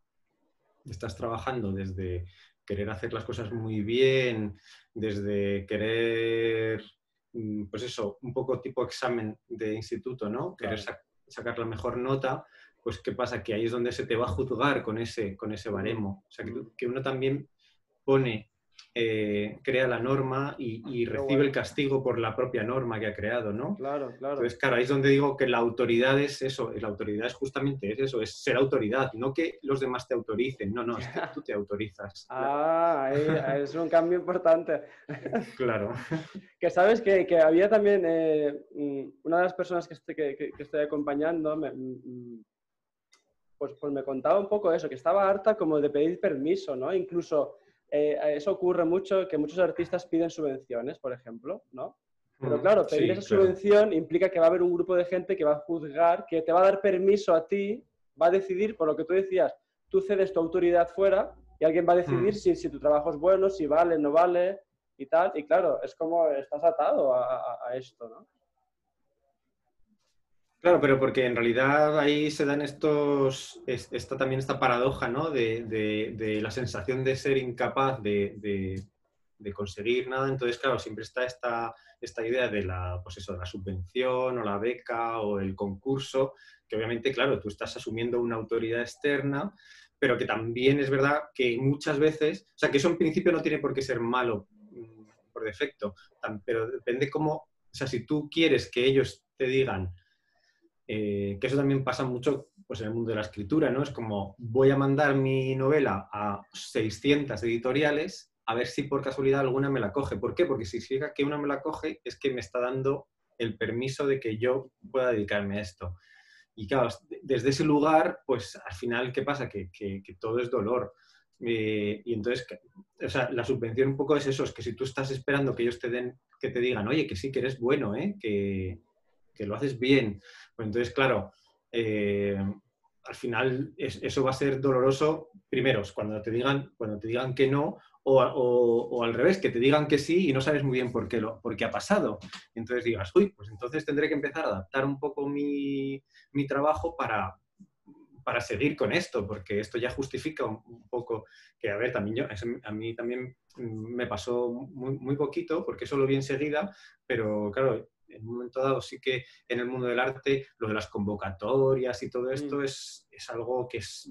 estás trabajando desde querer hacer las cosas muy bien, desde querer, mm, pues eso, un poco tipo examen de instituto, ¿no? Querer sacar la mejor nota, pues ¿qué pasa? Que ahí es donde se te va a juzgar con ese, con ese baremo. O sea, que, que uno también pone eh, crea la norma y, recibe el castigo por la propia norma que ha creado, ¿no? Claro, claro. Entonces, claro, ahí es donde digo que la autoridad es eso, la autoridad es justamente eso, es ser autoridad, no que los demás te autoricen, no, no, es que tú te autorizas. ah, es un cambio importante. claro. que sabes que, había también eh, mm, una de las personas que estoy, que, estoy acompañando, mm, mm, pues, pues me contaba un poco eso, que estaba harta como de pedir permiso, ¿no? Incluso eh, eso ocurre mucho, que muchos artistas piden subvenciones, por ejemplo, ¿no? Pero mm, claro, pedir esa subvención implica que va a haber un grupo de gente que va a juzgar, que te va a dar permiso a ti, va a decidir, por lo que tú decías, tú cedes tu autoridad fuera y alguien va a decidir mm. si, si, tu trabajo es bueno, si vale, no vale y tal. Y claro, es como estás atado a esto, ¿no? Claro, pero porque en realidad ahí se dan estos, está también esta paradoja, ¿no? De, la sensación de ser incapaz de, conseguir nada. Entonces, claro, siempre está esta, esta idea de la, pues eso, de la subvención o la beca o el concurso, que obviamente, claro, tú estás asumiendo una autoridad externa, pero que también es verdad que muchas veces, o sea, que eso en principio no tiene por qué ser malo mm, por defecto, pero depende cómo, o sea, si tú quieres que ellos te digan, eh, que eso también pasa mucho pues, en el mundo de la escritura, ¿no? Es como voy a mandar mi novela a 600 editoriales a ver si por casualidad alguna me la coge. ¿Por qué? Porque si significa que una me la coge es que me está dando el permiso de que yo pueda dedicarme a esto. Y claro, desde ese lugar, pues al final, ¿qué pasa? Que, todo es dolor. Eh, y entonces, o sea, la subvención un poco es eso, es que si tú estás esperando que ellos te den, que te digan, oye, que sí, que eres bueno, ¿eh? que, que lo haces bien, pues entonces, claro, eh, al final eso va a ser doloroso, primero, cuando te digan, cuando te digan que no, o, al revés, que te digan que sí y no sabes muy bien por qué, lo, por qué ha pasado. Entonces digas, uy, pues entonces tendré que empezar a adaptar un poco mi, trabajo para, para seguir con esto, porque esto ya justifica un, poco que, a ver, también yo, a mí también me pasó muy, muy poquito, porque eso lo vi enseguida, pero claro, en un momento dado sí que en el mundo del arte lo de las convocatorias y todo esto mm. es, algo que es,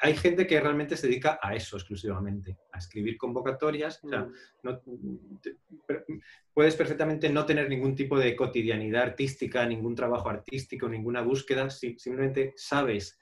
Hay gente que realmente se dedica a eso exclusivamente, a escribir convocatorias. Mm. puedes perfectamente no tener ningún tipo de cotidianidad artística, ningún trabajo artístico, ninguna búsqueda, si, simplemente sabes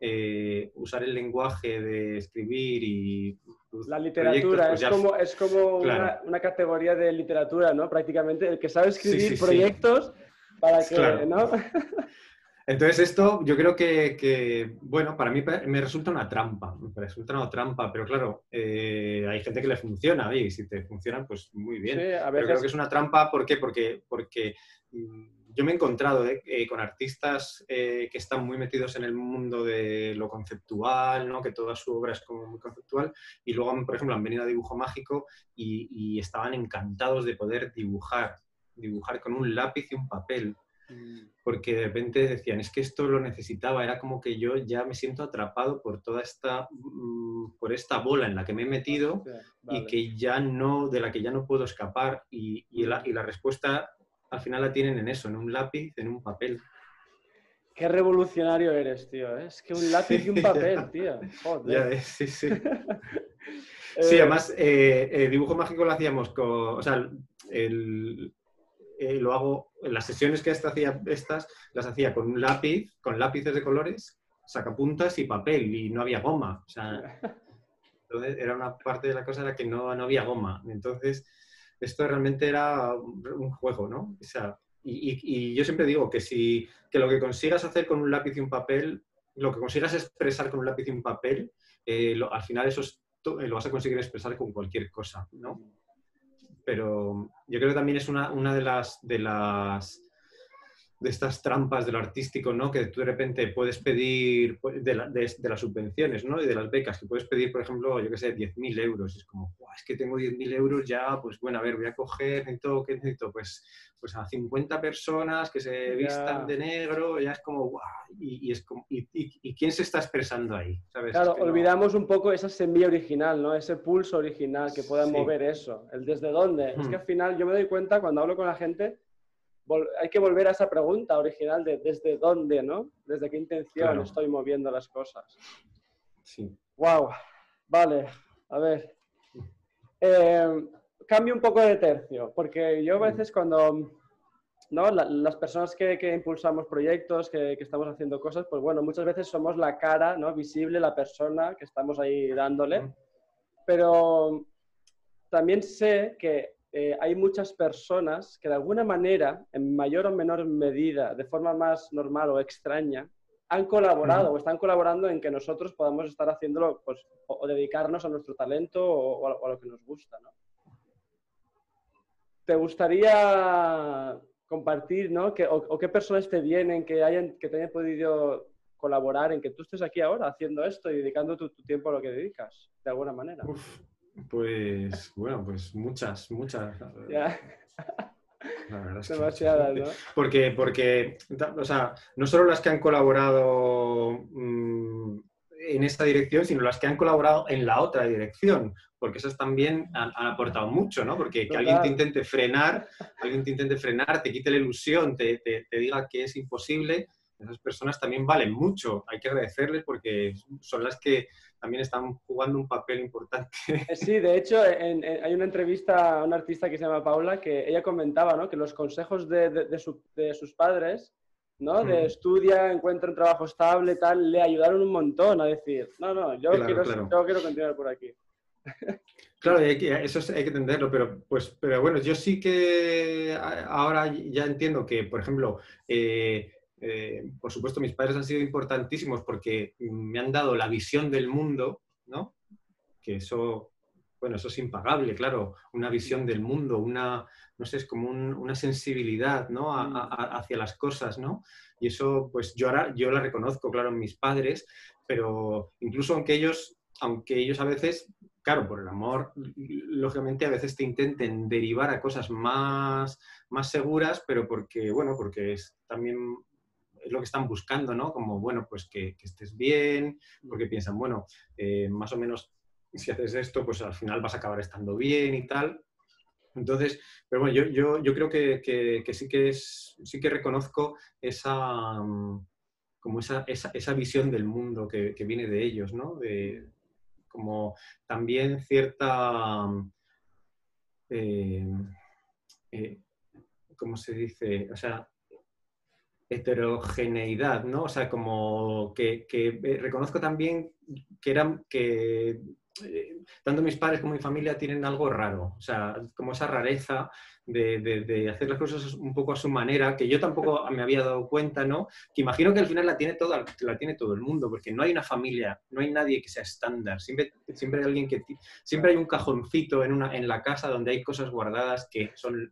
eh, usar el lenguaje de escribir y... La literatura pues es, como, es como una, categoría de literatura, ¿no? Prácticamente el que sabe escribir proyectos para que, ¿no? Entonces esto yo creo que, bueno, para mí me resulta una trampa, me resulta una trampa, pero claro, eh, hay gente que le funciona y si te funciona, pues muy bien. Pero creo que es una trampa, ¿por qué? Porque, porque mm, yo me he encontrado eh, eh, con artistas eh, que están muy metidos en el mundo de lo conceptual, ¿no? que toda su obra es como muy conceptual, y luego, por ejemplo, han venido a dibujo mágico y, estaban encantados de poder dibujar, dibujar con un lápiz y un papel, mm. porque de repente decían, es que esto lo necesitaba, era como que yo ya me siento atrapado por toda esta, mm, por esta bola en la que me he metido y que ya no, de la que ya no puedo escapar, y, y, la, y la respuesta al final la tienen en eso, en un lápiz, en un papel. Qué revolucionario eres, tío. ¿eh? Es que un lápiz y un papel, tío. Joder. Ya sí, sí. sí, eh, además, eh, el dibujo mágico lo hacíamos con. O sea, lo hago. Las sesiones que hasta hacía estas, las hacía con un lápiz, con lápices de colores, sacapuntas y papel, y no había goma. O sea, entonces era una parte de la cosa en la que no, no había goma. Entonces esto realmente era un juego, ¿no? O sea, y, yo siempre digo que si que lo que consigas hacer con un lápiz y un papel, lo que consigas expresar con un lápiz y un papel, eh, al final eso eh, lo vas a conseguir expresar con cualquier cosa, ¿no? Pero yo creo que también es una, una de las, de las de estas trampas de lo artístico, ¿no? Que tú de repente puedes pedir pues, de, las subvenciones, ¿no? Y de las becas, que puedes pedir, por ejemplo, yo qué sé, 10.000 euros. es como, es que tengo 10.000 euros ya, pues bueno, a ver, voy a coger, necesito, ¿qué necesito? Pues, pues a 50 personas que se vistan de negro, ya es como, guau, y, es como, y, quién se está expresando ahí? Claro, olvidamos un poco esa semilla original, ¿no? Ese pulso original que pueda mover eso, el desde dónde. Es que al final yo me doy cuenta cuando hablo con la gente hay que volver a esa pregunta original de desde dónde, ¿no? Desde qué intención estoy moviendo las cosas. Sí. Wow. Vale. A ver. Eh, cambio un poco de tercio, porque yo a veces cuando ¿no? las personas que, impulsamos proyectos, que, estamos haciendo cosas, pues bueno, muchas veces somos la cara ¿no? visible, la persona que estamos ahí dándole, pero también sé que eh, hay muchas personas que de alguna manera, en mayor o menor medida, de forma más normal o extraña, han colaborado o están colaborando en que nosotros podamos estar haciéndolo pues, o, dedicarnos a nuestro talento o, a, lo que nos gusta. ¿no? ¿Te gustaría compartir, ¿no? o, qué personas te vienen que, hayan, que te hayan podido colaborar en que tú estés aquí ahora haciendo esto y dedicando tu, tiempo a lo que dedicas, de alguna manera? Pues, bueno, pues muchas, muchas. Demasiadas, ¿no? Porque, porque, o sea, no solo las que han colaborado mm, en esta dirección, sino las que han colaborado en la otra dirección, porque esas también han, aportado mucho, ¿no? Porque que alguien te intente frenar, alguien te intente frenar, te quite la ilusión, te, te, diga que es imposible, esas personas también valen mucho. Hay que agradecerles porque son las que también están jugando un papel importante. Eh, sí, de hecho, hay una entrevista a una artista que se llama Paula que ella comentaba ¿no? que los consejos de, de, sus padres, ¿no? de estudia, encuentra un trabajo estable, tal, le ayudaron un montón a decir, no, no, yo, quiero, yo quiero continuar por aquí. Claro, eso hay que entenderlo, pero, pues, pero bueno, yo sí que ahora ya entiendo que, por ejemplo, eh, eh, por supuesto, mis padres han sido importantísimos porque me han dado la visión del mundo, ¿no? Que eso, bueno, eso es impagable, claro, una visión del mundo, una, no sé, es como una sensibilidad, ¿no? Mm. hacia las cosas, ¿no? Y eso, pues yo ahora, yo la reconozco, claro, en mis padres, pero incluso aunque ellos, aunque ellos a veces, claro, por el amor, lógicamente a veces te intenten derivar a cosas más, más seguras, pero porque, bueno, porque es también es lo que están buscando, ¿no? Como, bueno, pues que, estés bien, porque piensan, bueno, eh, más o menos si haces esto, pues al final vas a acabar estando bien y tal. Entonces, pero bueno, yo, yo, creo que, sí que es, sí que reconozco esa, como esa, esa, visión del mundo que, viene de ellos, ¿no? De, como también cierta, eh, eh, ¿cómo se dice? O sea, heterogeneidad, ¿no? O sea, como que, eh, reconozco también que eran que eh, tanto mis padres como mi familia tienen algo raro, o sea, como esa rareza de, hacer las cosas un poco a su manera, que yo tampoco me había dado cuenta, ¿no? Que imagino que al final la tiene, toda, la tiene todo el mundo, porque no hay una familia, no hay nadie que sea estándar, siempre, siempre hay alguien que, siempre hay un cajoncito en, una, en la casa donde hay cosas guardadas que son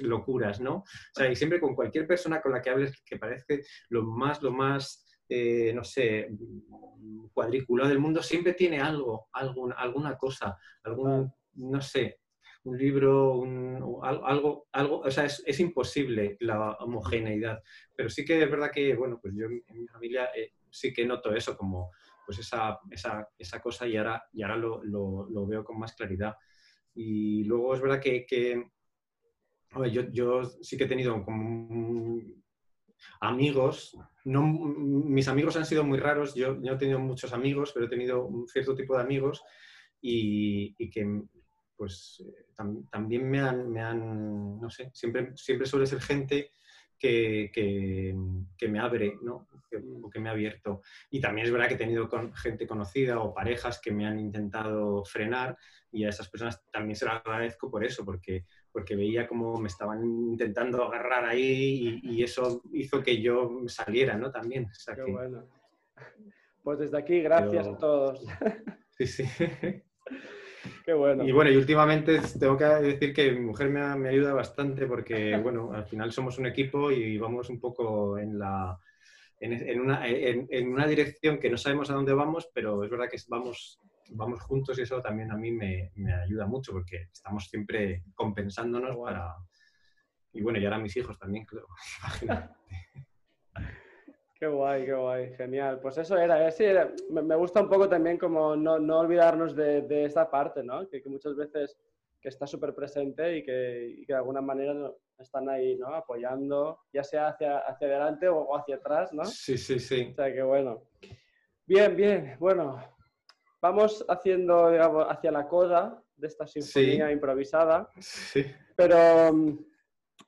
locuras, ¿no? O sea, y siempre con cualquier persona con la que hables que parece lo más, lo más, eh, no sé, cuadriculado del mundo, siempre tiene algo, algún, alguna cosa, algún, no sé, un libro, un, algo, algo, o sea, es, imposible la homogeneidad. Pero sí que es verdad que, bueno, pues yo en mi familia eh, sí que noto eso como, pues esa, esa, esa cosa y ahora, y ahora lo, lo, lo, veo con más claridad. Y luego es verdad que, que yo, yo, sí que he tenido como amigos, no, mis amigos han sido muy raros, yo, yo he tenido muchos amigos, pero he tenido un cierto tipo de amigos y, y que pues también me han, me han, no sé, siempre, siempre suele ser gente que, que, que me abre, ¿no? Que, me ha abierto. Y también es verdad que he tenido con gente conocida o parejas que me han intentado frenar y a esas personas también se lo agradezco por eso, porque porque veía cómo me estaban intentando agarrar ahí y, eso hizo que yo saliera, ¿no? También. Qué bueno. Pues desde aquí, gracias a todos. Sí, sí. Qué bueno. Y bueno, y últimamente tengo que decir que mi mujer me, me ayuda bastante porque, bueno, al final somos un equipo y vamos un poco en la... En, una, en una dirección que no sabemos a dónde vamos, pero es verdad que vamos vamos juntos y eso también a mí me, ayuda mucho porque estamos siempre compensándonos para... Y bueno, y ahora mis hijos también, creo. Qué guay, qué guay, genial. Pues eso era, me, gusta un poco también como no, olvidarnos de, esta parte, ¿no? Que, muchas veces que está súper presente y que, de alguna manera están ahí, ¿no? Apoyando, ya sea hacia, hacia adelante o, o hacia atrás, ¿no? Sí, sí, sí. O sea, que bueno. Bien, bien, bueno, vamos haciendo, digamos, hacia la coda de esta sinfonía improvisada. Sí. Pero, mm,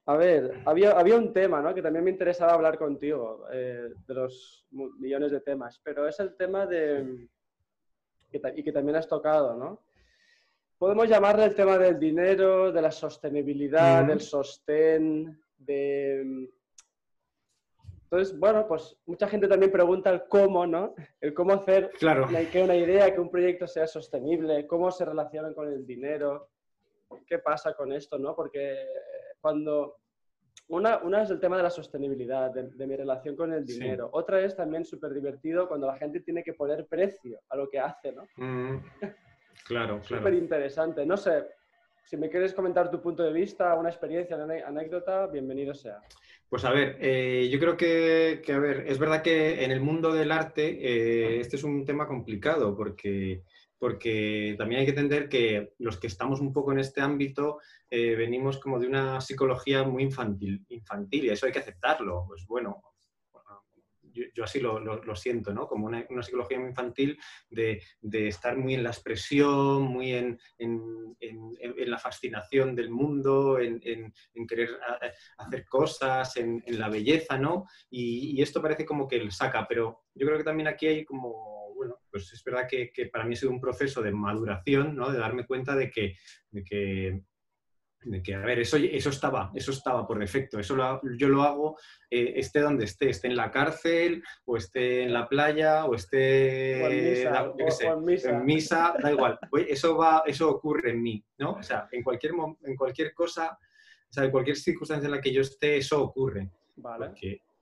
a ver, había, había un tema ¿no? que también me interesaba hablar contigo, eh, de los millones de temas, pero es el tema de, y que también has tocado, ¿no? Podemos llamarle el tema del dinero, de la sostenibilidad, del sostén, de... Entonces, bueno, pues mucha gente también pregunta el cómo, ¿no? El cómo hacer claro. que una idea, que un proyecto sea sostenible, cómo se relaciona con el dinero, qué pasa con esto, ¿no? Porque cuando... Una, una es el tema de la sostenibilidad, de, mi relación con el dinero. Otra es también súper divertido cuando la gente tiene que poner precio a lo que hace, ¿no? Claro, claro. Súper interesante. No sé, si me quieres comentar tu punto de vista, una experiencia, una anécdota, bienvenido sea. Pues a ver, eh, yo creo que, a ver, es verdad que en el mundo del arte eh, este es un tema complicado porque, porque también hay que entender que los que estamos un poco en este ámbito eh, venimos como de una psicología muy infantil, infantil y eso hay que aceptarlo. Pues bueno, yo, así lo, siento, ¿no? Como una, psicología muy infantil de, estar muy en la expresión, muy en, la fascinación del mundo, en, querer hacer cosas, en, la belleza, ¿no? Y, esto parece como que el saca, pero yo creo que también aquí hay como, bueno, pues es verdad que, para mí ha sido un proceso de maduración, ¿no? De darme cuenta de que, de que de que, a ver, eso, eso estaba, eso estaba por defecto, eso yo lo hago, eh, esté donde esté, esté en la cárcel, o esté en la playa, o esté en, misa, da igual, eso, va, eso ocurre en mí, ¿no? O sea, en cualquier, en cualquier cosa, o sea, en cualquier circunstancia en la que yo esté, eso ocurre. Vale.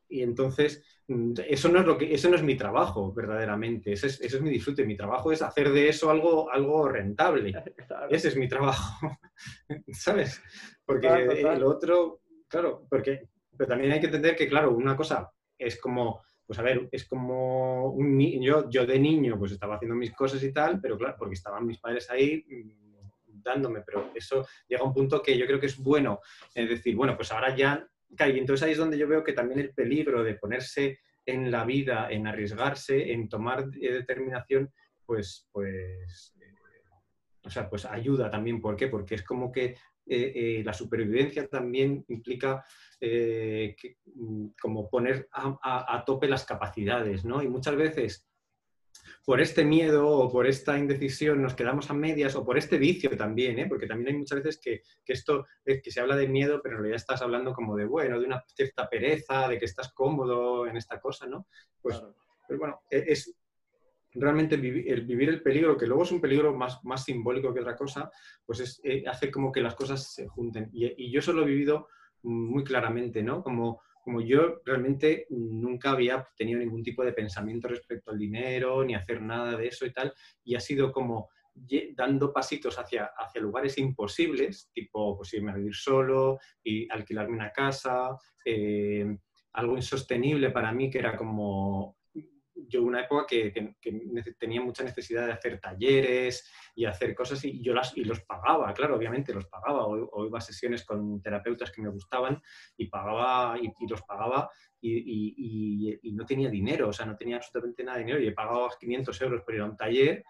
y entonces, eso no es, lo que, eso no es mi trabajo, verdaderamente. Eso es, eso es mi disfrute. Mi trabajo es hacer de eso algo, algo rentable. Ese es mi trabajo. ¿Sabes? Porque el otro, claro, porque pero también hay que entender que, claro, una cosa es como, pues a ver, es como un niño, yo de niño pues estaba haciendo mis cosas y tal, pero claro, porque estaban mis padres ahí mm, dándome, pero eso llega a un punto que yo creo que es bueno, es decir, bueno, pues ahora ya y entonces ahí es donde yo veo que también el peligro de ponerse en la vida, en arriesgarse, en tomar eh, determinación, pues, pues, eh, o sea, pues ayuda también. ¿Por qué? Porque es como que eh, la supervivencia también implica mm, como poner a, tope las capacidades, ¿no? Y muchas veces por este miedo o por esta indecisión nos quedamos a medias o por este vicio también, ¿eh? porque también hay muchas veces que, esto, es que se habla de miedo, pero en realidad estás hablando como de, bueno, de una cierta pereza, de que estás cómodo en esta cosa, ¿no? Pues, pues bueno, e, es realmente el, vivir el peligro, que luego es un peligro más, más simbólico que otra cosa, pues es, eh, hace como que las cosas se junten. Y, y yo eso lo he vivido muy claramente, ¿no? Como como yo realmente nunca había tenido ningún tipo de pensamiento respecto al dinero, ni hacer nada de eso y tal, y ha sido como dando pasitos hacia, hacia lugares imposibles, tipo pues irme a vivir solo y alquilarme una casa, eh, algo insostenible para mí que era como yo una época que, tenía mucha necesidad de hacer talleres y hacer cosas y yo las, y los pagaba, claro, obviamente los pagaba, o, iba a sesiones con terapeutas que me gustaban y pagaba y, los pagaba y, no tenía dinero, o sea, no tenía absolutamente nada de dinero y he pagado 500 euros por ir a un taller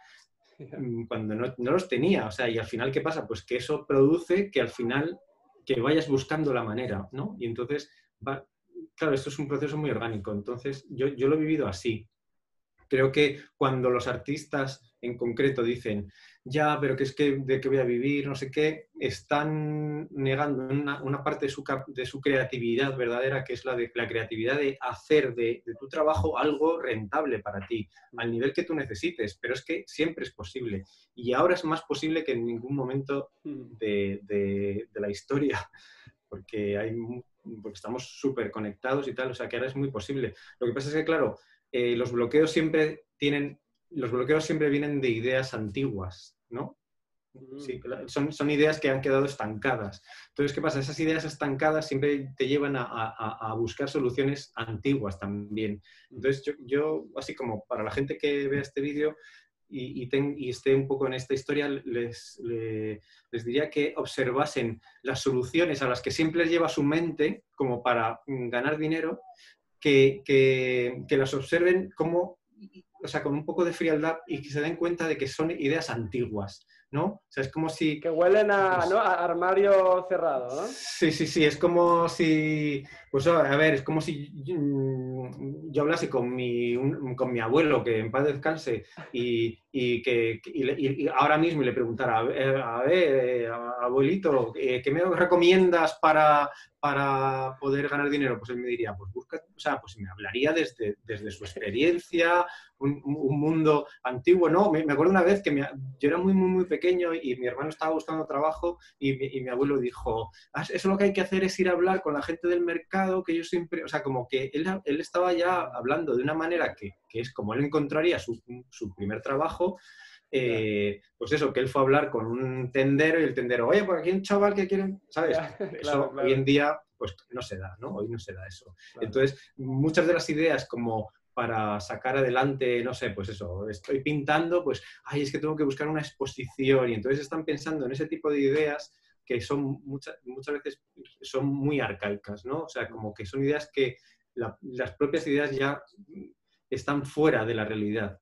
mm, cuando no, no los tenía, o sea, y al final, ¿qué pasa? Pues que eso produce que al final que vayas buscando la manera, ¿no? Y entonces, claro, esto es un proceso muy orgánico, entonces yo, yo lo he vivido así, Creo que cuando los artistas en concreto dicen, ya, pero que es que de qué voy a vivir, no sé qué, están negando una, parte de su, de su, creatividad verdadera, que es la de la creatividad de hacer de, tu trabajo algo rentable para ti, al nivel que tú necesites, pero es que siempre es posible. Y ahora es más posible que en ningún momento mm. de, de la historia, porque, hay, porque estamos súper conectados y tal, o sea que ahora es muy posible. Lo que pasa es que, claro, eh, los bloqueos siempre tienen, los bloqueos siempre vienen de ideas antiguas, ¿no? Sí, mm. son, son, ideas que han quedado estancadas. Entonces, ¿qué pasa? Esas ideas estancadas siempre te llevan a, a, buscar soluciones antiguas también. Mm. Entonces, yo, yo, así como para la gente que vea este vídeo y, y, esté un poco en esta historia, les, les, diría que observasen las soluciones a las que siempre lleva su mente como para mm, ganar dinero que, las observen como, o sea, con un poco de frialdad y que se den cuenta de que son ideas antiguas, ¿no? O sea, es como si... Que huelen a, Pues- ¿no? a armario cerrado, ¿no? Sí, sí, sí, es como si, pues a ver, es como si mm, yo hablase con mi, un- con mi abuelo, que en paz descanse, y, y que y y- ahora mismo le preguntara, a ver, eh, abuelito, eh, ¿qué me recomiendas para, para poder ganar dinero? Pues él me diría, pues busca, o sea, pues me hablaría desde, desde su experiencia, un, un mundo antiguo, ¿no? Me, me acuerdo una vez que mi- yo era muy, muy, muy pequeño y mi hermano estaba buscando trabajo y mi, y mi abuelo dijo, "Ah, eso lo que hay que hacer es ir a hablar con la gente del mercado, que yo siempre, o sea, como que él, él estaba ya hablando de una manera que, que es como él encontraría su, su primer trabajo, eh, pues eso, que él fue a hablar con un tendero y el tendero, oye, por aquí hay un chaval que quiere, ¿sabes? Eso claro, hoy en día, pues no se da, ¿no? Hoy no se da eso. Entonces, muchas de las ideas como para sacar adelante, no sé, pues eso, estoy pintando, pues, ay, es que tengo que buscar una exposición y entonces están pensando en ese tipo de ideas que son muchas, muchas veces son muy arcaicas, ¿no? O sea, como que son ideas que la- las propias ideas ya están fuera de la realidad.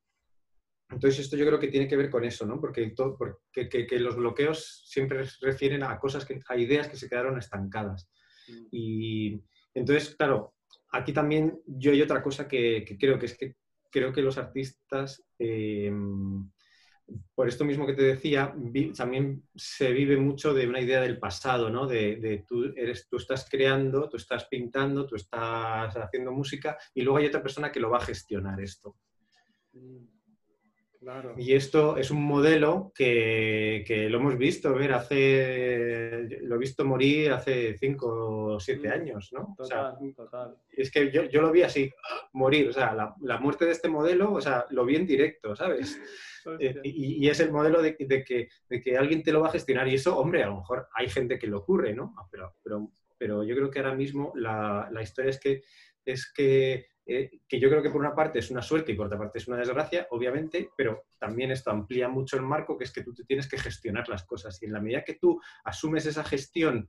Entonces, esto yo creo que tiene que ver con eso, ¿no? Porque, to- porque que, que los bloqueos siempre se refieren a cosas, que, a ideas que se quedaron estancadas. Mm. Y entonces, claro, aquí también yo hay otra cosa que, que creo que es que creo que los artistas, eh, por esto mismo que te decía, también se vive mucho de una idea del pasado, ¿no? De, de tú, eres, tú estás creando, tú estás pintando, tú estás haciendo música y luego hay otra persona que lo va a gestionar esto. Claro. Y esto es un modelo que, que lo hemos visto ver hace, lo he visto morir hace cinco o siete Mm, años, ¿no? O sea, Total, total. es que yo, yo lo vi así, morir, o sea, la, la muerte de este modelo, o sea, lo vi en directo, ¿sabes? Eh, y, y es el modelo de, de que, de que alguien te lo va a gestionar y eso, hombre, a lo mejor hay gente que lo ocurre, ¿no? Ah, Pero, pero, pero yo creo que ahora mismo la, la historia es que, es que, eh, que yo creo que por una parte es una suerte y por otra parte es una desgracia, obviamente, pero también esto amplía mucho el marco, que es que tú te tienes que gestionar las cosas y en la medida que tú asumes esa gestión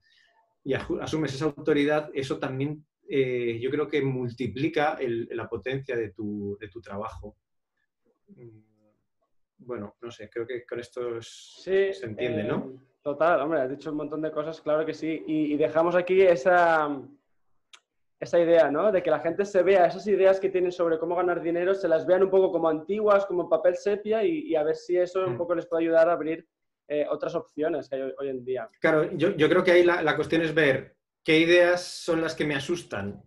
y asumes esa autoridad, eso también eh, yo creo que multiplica el- la potencia de tu, de tu trabajo. Mm, Bueno, no sé, creo que con esto es- Sí, se entiende, eh, ¿no? Total, hombre, has dicho un montón de cosas, claro que sí. Y, y dejamos aquí esa, esa idea, ¿no? De que la gente se vea esas ideas que tienen sobre cómo ganar dinero, se las vean un poco como antiguas, como papel sepia, y, y a ver si eso un Mm. poco les puede ayudar a abrir eh, otras opciones que hay hoy, hoy en día. Claro, yo, yo creo que ahí la, la cuestión es ver qué ideas son las que me asustan.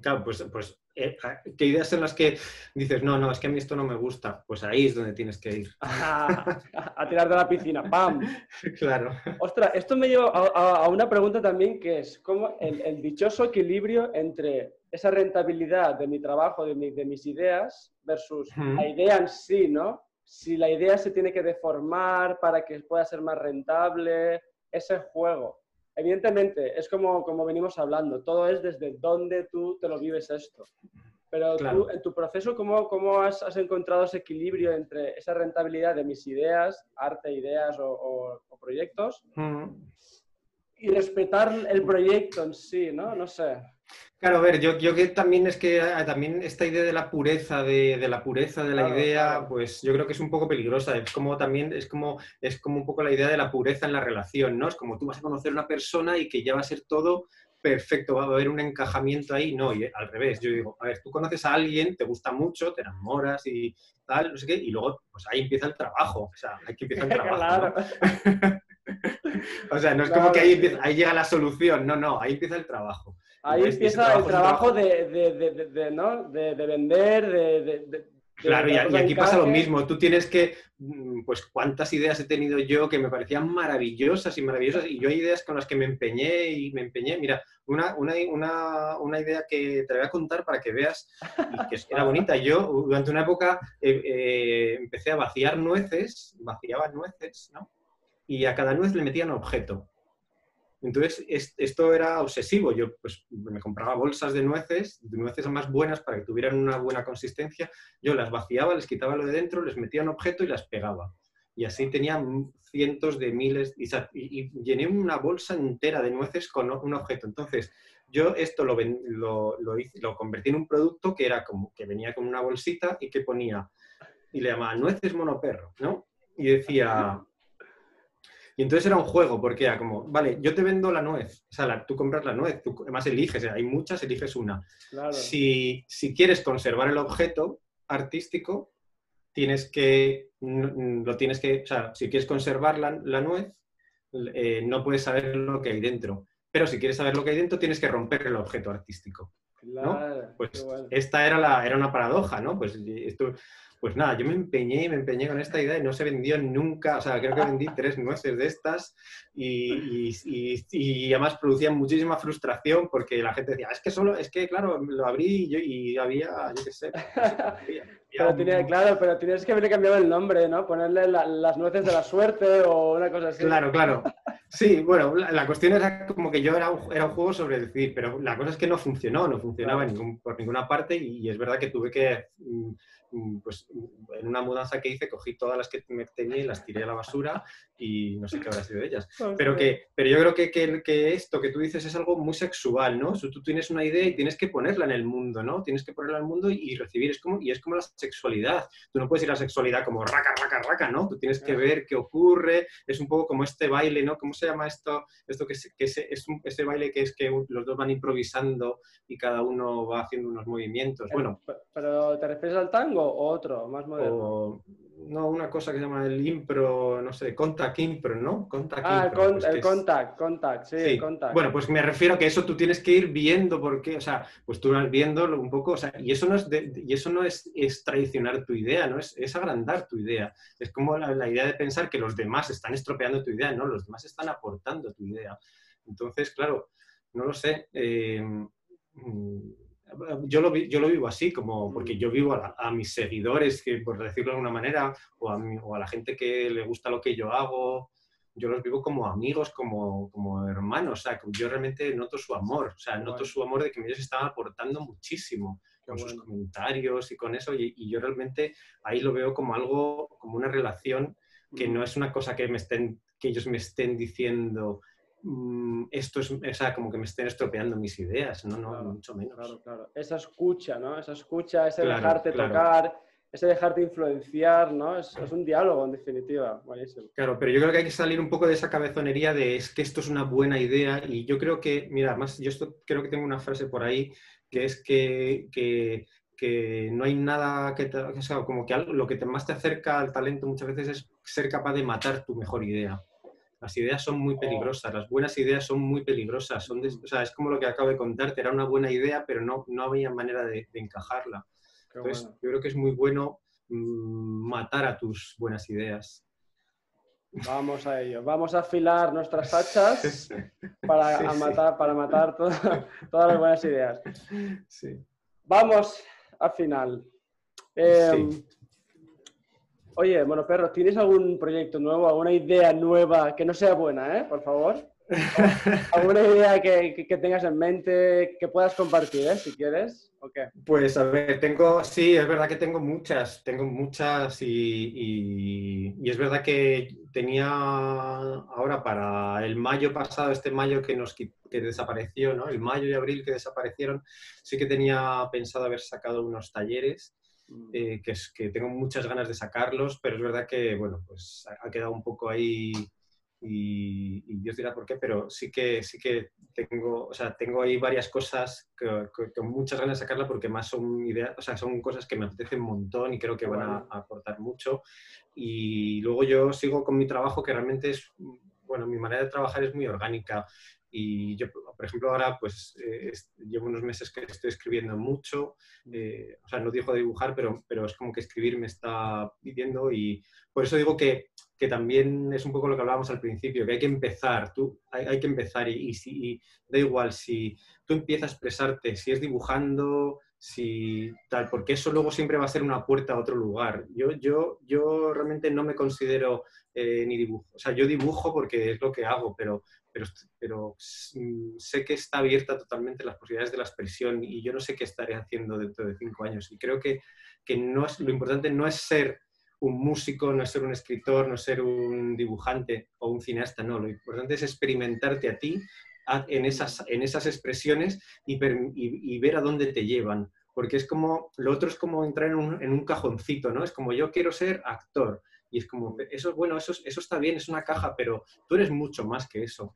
Claro, pues, pues eh, qué ideas son las que dices, no, no, es que a mí esto no me gusta. Pues ahí es donde tienes que ir. a, a tirar de la piscina, ¡pam! claro. Ostras, esto me lleva a, a- a una pregunta también que es cómo el, el dichoso equilibrio entre esa rentabilidad de mi trabajo, de, mi- de mis ideas, versus la idea en sí, ¿no? Si la idea se tiene que deformar para que pueda ser más rentable, ese juego. Evidentemente, es como, como venimos hablando, todo es desde dónde tú te lo vives esto. Pero Claro. tú, en tu proceso, ¿cómo, cómo has, has encontrado ese equilibrio entre esa rentabilidad de mis ideas, arte, ideas o, o- o proyectos, Mm. y respetar el proyecto en sí, ¿no? No sé. Claro, a ver, yo, yo que también es que ah, también esta idea de la pureza, de, de la pureza de la Claro, idea, claro. pues yo creo que es un poco peligrosa. Es como también, es como, es como un poco la idea de la pureza en la relación, ¿no? Es como tú vas a conocer a una persona y que ya va a ser todo perfecto, va a haber un encajamiento ahí. No, y al revés, yo digo, a ver, tú conoces a alguien, te gusta mucho, te enamoras y tal, no sé qué, y luego, pues ahí empieza el trabajo. O sea, hay que empezar el trabajo. ¿no? O sea, no es como que empieza- ahí llega la solución, no, no, ahí empieza el trabajo. Ahí empieza el trabajo de, de- de- ¿no? de, de vender, de... Claro, y, aquí pasa lo mismo. Tú tienes que, mm, pues, cuántas ideas he tenido yo que me parecían maravillosas y maravillosas, y yo hay ideas con las que me empeñé y me empeñé. Mira, una, una, una, una idea que te voy a contar para que veas y que era bonita. Yo, durante una época, eh, eh, empecé a vaciar nueces, vaciaba nueces, ¿no? Y a cada nuez le metía un objeto. Entonces, es- esto era obsesivo. Yo pues, me compraba bolsas de nueces, de nueces más buenas para que tuvieran una buena consistencia. Yo las vaciaba, les quitaba lo de dentro, les metía un objeto y las pegaba. Y así tenía cientos de miles, y, y- llené una bolsa entera de nueces con un objeto. Entonces, yo esto lo convertí en un producto que era como que venía con una bolsita y que ponía, y le llamaba nueces monoperro, ¿no? Y decía, Y entonces era un juego, porque era como, vale, yo te vendo la nuez, o sea, tú compras la nuez, tú además eliges, hay muchas, eliges una. Si, si quieres conservar el objeto artístico, tienes que, lo tienes que, o sea, si quieres conservar la, la nuez, eh, no puedes saber lo que hay dentro. Pero si quieres saber lo que hay dentro, tienes que romper el objeto artístico. Pues esta era, la, era una paradoja, ¿no? Pues esto, pues nada, yo me empeñé y me empeñé con esta idea y no se vendió nunca, o sea, creo que vendí tres nueces de estas y, y, además producían muchísima frustración porque la gente decía, es que solo, es que claro, lo abrí y, yo, y había, yo qué sé. pero tenía, claro, pero tienes que haberle cambiado el nombre, ¿no? Ponerle las nueces de la suerte o una cosa así. Claro, claro. Sí, bueno, la, cuestión era como que yo era un, era un juego sobre decir, pero la cosa es que no funcionó, no funcionaba por ninguna parte y, es verdad que tuve que... Mm, Mm, pues en una mudanza que hice cogí todas las que me tenía y las tiré a la basura y no sé qué habrá sido de ellas. Pero, que, pero yo creo que, que, que, esto que tú dices es algo muy sexual, ¿no? tú tienes una idea y tienes que ponerla en el mundo, ¿no? Tienes que ponerla en el mundo y, recibir, es como, y es como la sexualidad. Tú no puedes ir a la sexualidad como raca, raca, raca, ¿no? Tú tienes que ver qué ocurre, es un poco como este baile, ¿no? ¿Cómo se llama esto? Esto que, es, que es, es un, ese baile que es que los dos van improvisando y cada uno va haciendo unos movimientos. Bueno. ¿Pero te refieres al tango? Otro, más moderno. no, una cosa que se llama el impro, no sé, contact impro, ¿no? Contact ah, impro, el, pues contact, contact, sí, contact. Bueno, pues me refiero a que eso tú tienes que ir viendo porque, o sea, pues tú vas viendo un poco, o sea, y eso no es, y eso no es, es traicionar tu idea, ¿no? Es, es agrandar tu idea. Es como la, la, idea de pensar que los demás están estropeando tu idea, ¿no? Los demás están aportando tu idea. Entonces, claro, no lo sé. Eh, mm, yo lo, yo lo vivo así, como porque yo vivo a, mis seguidores, que, por decirlo de alguna manera, o a, o a, la gente que le gusta lo que yo hago, yo los vivo como amigos, como, como hermanos, o sea, yo realmente noto su amor, o sea, noto su amor de que ellos están aportando muchísimo con sus comentarios y con eso, y, yo realmente ahí lo veo como algo, como una relación que no es una cosa que me estén, que ellos me estén diciendo, Mm, esto es, o sea, como que me estén estropeando mis ideas, no, no, mucho menos. Claro, claro. Esa escucha, ¿no? Esa escucha, ese dejarte tocar, ese dejarte influenciar, ¿no? Es, un diálogo, en definitiva. Claro, pero yo creo que hay que salir un poco de esa cabezonería de es que esto es una buena idea y yo creo que, mira, más yo esto, creo que tengo una frase por ahí que es que, que, que no hay nada que, te, o sea, como que lo que más te acerca al talento muchas veces es ser capaz de matar tu mejor idea. Las ideas son muy oh. peligrosas, las buenas ideas son muy peligrosas. Son o sea, es como lo que acabo de contarte, era una buena idea, pero no, no había manera de, encajarla. Entonces, yo creo que es muy bueno mm, matar a tus buenas ideas. Vamos a ello. Vamos a afilar nuestras hachas para, matar, para matar todas las buenas ideas. Vamos al final. Eh, Oye, bueno, perro, ¿tienes algún proyecto nuevo, alguna idea nueva que no sea buena, eh? Por favor. ¿Alguna idea que, tengas en mente que puedas compartir, eh, si quieres? ¿O Pues a ver, tengo, sí, es verdad que tengo muchas, tengo muchas y, es verdad que tenía ahora para el mayo pasado, este mayo que nos que desapareció, ¿no? El mayo y abril que desaparecieron, sí que tenía pensado haber sacado unos talleres. Eh, que, es, que tengo muchas ganas de sacarlos, pero es verdad que, bueno, pues ha, quedado un poco ahí y, y, Dios dirá por qué, pero sí que, sí que tengo, o sea, tengo ahí varias cosas que, con muchas ganas de sacarlas porque más son ideas, o sea, son cosas que me apetecen un montón y creo que van a, a aportar mucho. Y luego yo sigo con mi trabajo que realmente es, bueno, mi manera de trabajar es muy orgánica. Y yo, por ejemplo, ahora pues eh, llevo unos meses que estoy escribiendo mucho, eh, o sea, no dejo de dibujar, pero, pero es como que escribir me está pidiendo y por eso digo que, que también es un poco lo que hablábamos al principio, que hay que empezar, tú, hay, hay que empezar y, y, si, da igual si tú empiezas a expresarte, si es dibujando, si tal, porque eso luego siempre va a ser una puerta a otro lugar. Yo, yo, yo realmente no me considero eh, ni dibujo, o sea, yo dibujo porque es lo que hago, pero, pero, mm, sé que está abierta totalmente las posibilidades de la expresión y yo no sé qué estaré haciendo dentro de cinco años. Y creo que, que no es, lo importante no es ser un músico, no es ser un escritor, no ser un dibujante o un cineasta, no, lo importante es experimentarte a ti en esas, en esas expresiones y, y, ver a dónde te llevan. Porque es como, lo otro es como entrar en un, en un cajoncito, ¿no? Es como yo quiero ser actor Y es como, eso, bueno, eso, eso está bien, es una caja, pero tú eres mucho más que eso.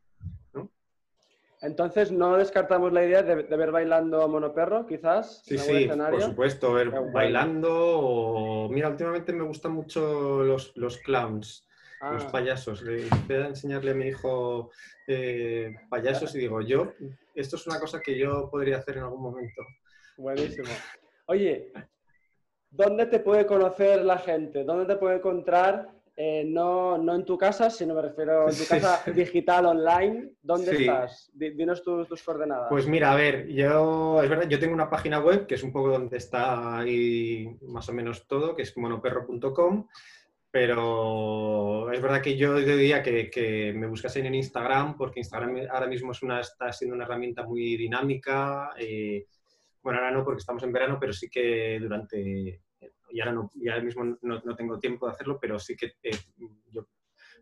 Entonces, ¿no descartamos la idea de, ver bailando a Monoperro, quizás? Sí, sí, por supuesto, ver bailando o... Mira, últimamente me gustan mucho los, los clowns, los ah. payasos. Le voy a enseñarle a mi hijo eh, payasos y digo, yo, esto es una cosa que yo podría hacer en algún momento. Buenísimo. Oye, ¿dónde te puede conocer la gente? ¿Dónde te puede encontrar eh, no, en tu casa, sino me refiero en tu casa digital, online. ¿Dónde estás? Dinos tus, tus, coordenadas. Pues mira, a ver, yo, es verdad, yo tengo una página web que es un poco donde está ahí más o menos todo, que es monoperro.com, pero es verdad que yo diría que, que, me buscasen en Instagram, porque Instagram ahora mismo es una, está siendo una herramienta muy dinámica. Eh, bueno, ahora no porque estamos en verano, pero sí que durante y ahora, no, y ahora mismo no, no, tengo tiempo de hacerlo, pero sí que eh, yo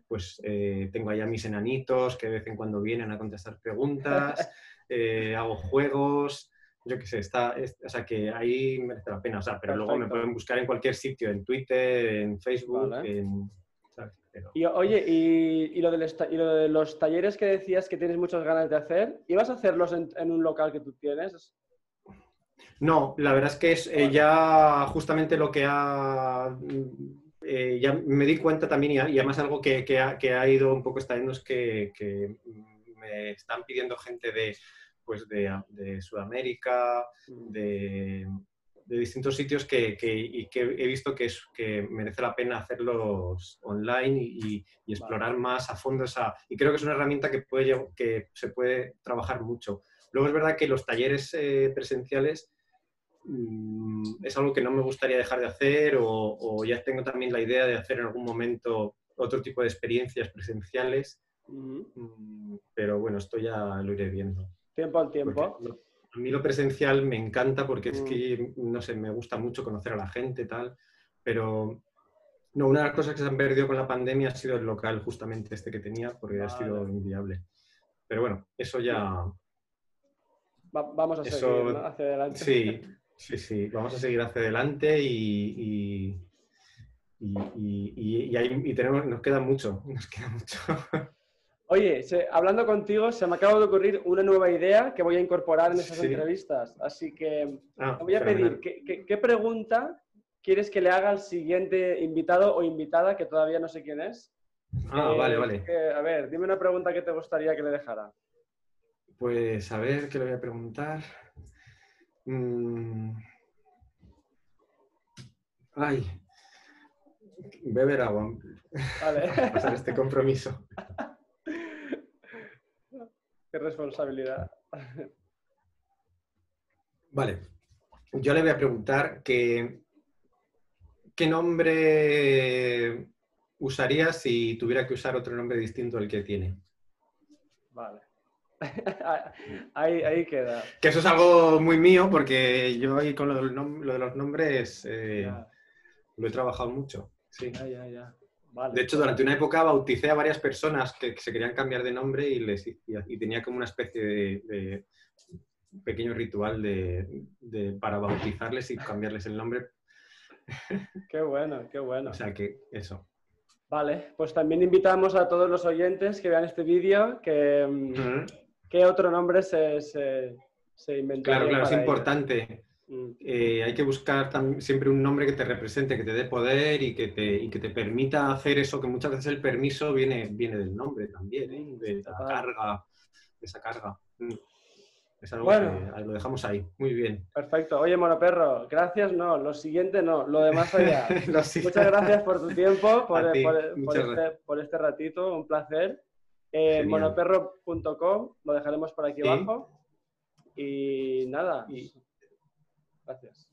pues eh, tengo allá mis enanitos que de vez en cuando vienen a contestar preguntas, eh, hago juegos, yo qué sé, está, o sea que ahí merece la pena, o sea, pero luego me pueden buscar en cualquier sitio, en Twitter, en Facebook, en, Y oye, y, lo y, lo de los talleres que decías que tienes muchas ganas de hacer, ¿ibas a hacerlos en, en un local que tú tienes? No, la verdad es que es eh, ya justamente lo que ha... Eh, ya me di cuenta también y, además algo que, ha, ido un poco estallando es que, me están pidiendo gente de, pues de, Sudamérica, mm. de, distintos sitios que, y que he visto que, es, que merece la pena hacerlos online y, explorar más a fondo esa... Y creo que es una herramienta que, puede, que se puede trabajar mucho. Luego es verdad que los talleres eh, presenciales Mm, es algo que no me gustaría dejar de hacer o, ya tengo también la idea de hacer en algún momento otro tipo de experiencias presenciales. Mm, pero bueno, esto ya lo iré viendo. Tiempo al tiempo. a mí lo presencial me encanta porque es mm. que, no sé, me gusta mucho conocer a la gente tal, pero no, una de las cosas que se han perdido con la pandemia ha sido el local, justamente este que tenía, porque ha sido inviable. Pero bueno, eso ya... vamos a seguir hacia adelante. Sí, Sí, sí, vamos a seguir hacia adelante y, y, tenemos, nos queda mucho, nos queda mucho. Oye, hablando contigo, se me acaba de ocurrir una nueva idea que voy a incorporar en esas entrevistas. Así que ah, te voy a pedir, ¿qué, pregunta quieres que le haga al siguiente invitado o invitada, que todavía no sé quién es? Ah, vale, eh, vale. a ver, dime una pregunta que te gustaría que le dejara. Pues a ver, ¿qué le voy a preguntar? Mm. Ay, beber agua. Vale. Pasar este compromiso. Qué responsabilidad. Vale. Yo le voy a preguntar que, qué nombre usaría si tuviera que usar otro nombre distinto al que tiene. Vale. ahí, queda. Que eso es algo muy mío porque yo ahí con lo, de los nombres eh, lo he trabajado mucho. Sí. de hecho, durante una época bauticé a varias personas que, se querían cambiar de nombre y, les, y, tenía como una especie de, pequeño ritual de, para bautizarles y cambiarles el nombre. Qué bueno, qué bueno. O sea que eso. Vale, pues también invitamos a todos los oyentes que vean este vídeo que, mm, ¿Qué otro nombre se, se, se Claro, claro, es importante. Mm. Eh, hay que buscar siempre un nombre que te represente, que te dé poder y que te, y que te permita hacer eso, que muchas veces el permiso viene, viene del nombre también, ¿eh? de la carga, de esa carga. Mm. Es algo bueno, que lo dejamos ahí. Muy bien. Perfecto. Oye, Monoperro, gracias, no. Lo siguiente no, lo demás allá. Muchas gracias por tu tiempo, por, por, este, por, este, ratito, un placer. Eh, monoperro.com, lo dejaremos por aquí abajo. Y nada, gracias.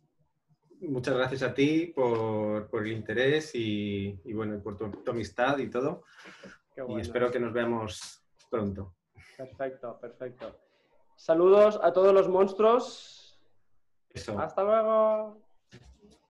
Muchas gracias a ti por, el interés y, bueno, por tu, amistad y todo. Y espero que nos veamos pronto. Perfecto, perfecto. Saludos a todos los monstruos. Hasta luego.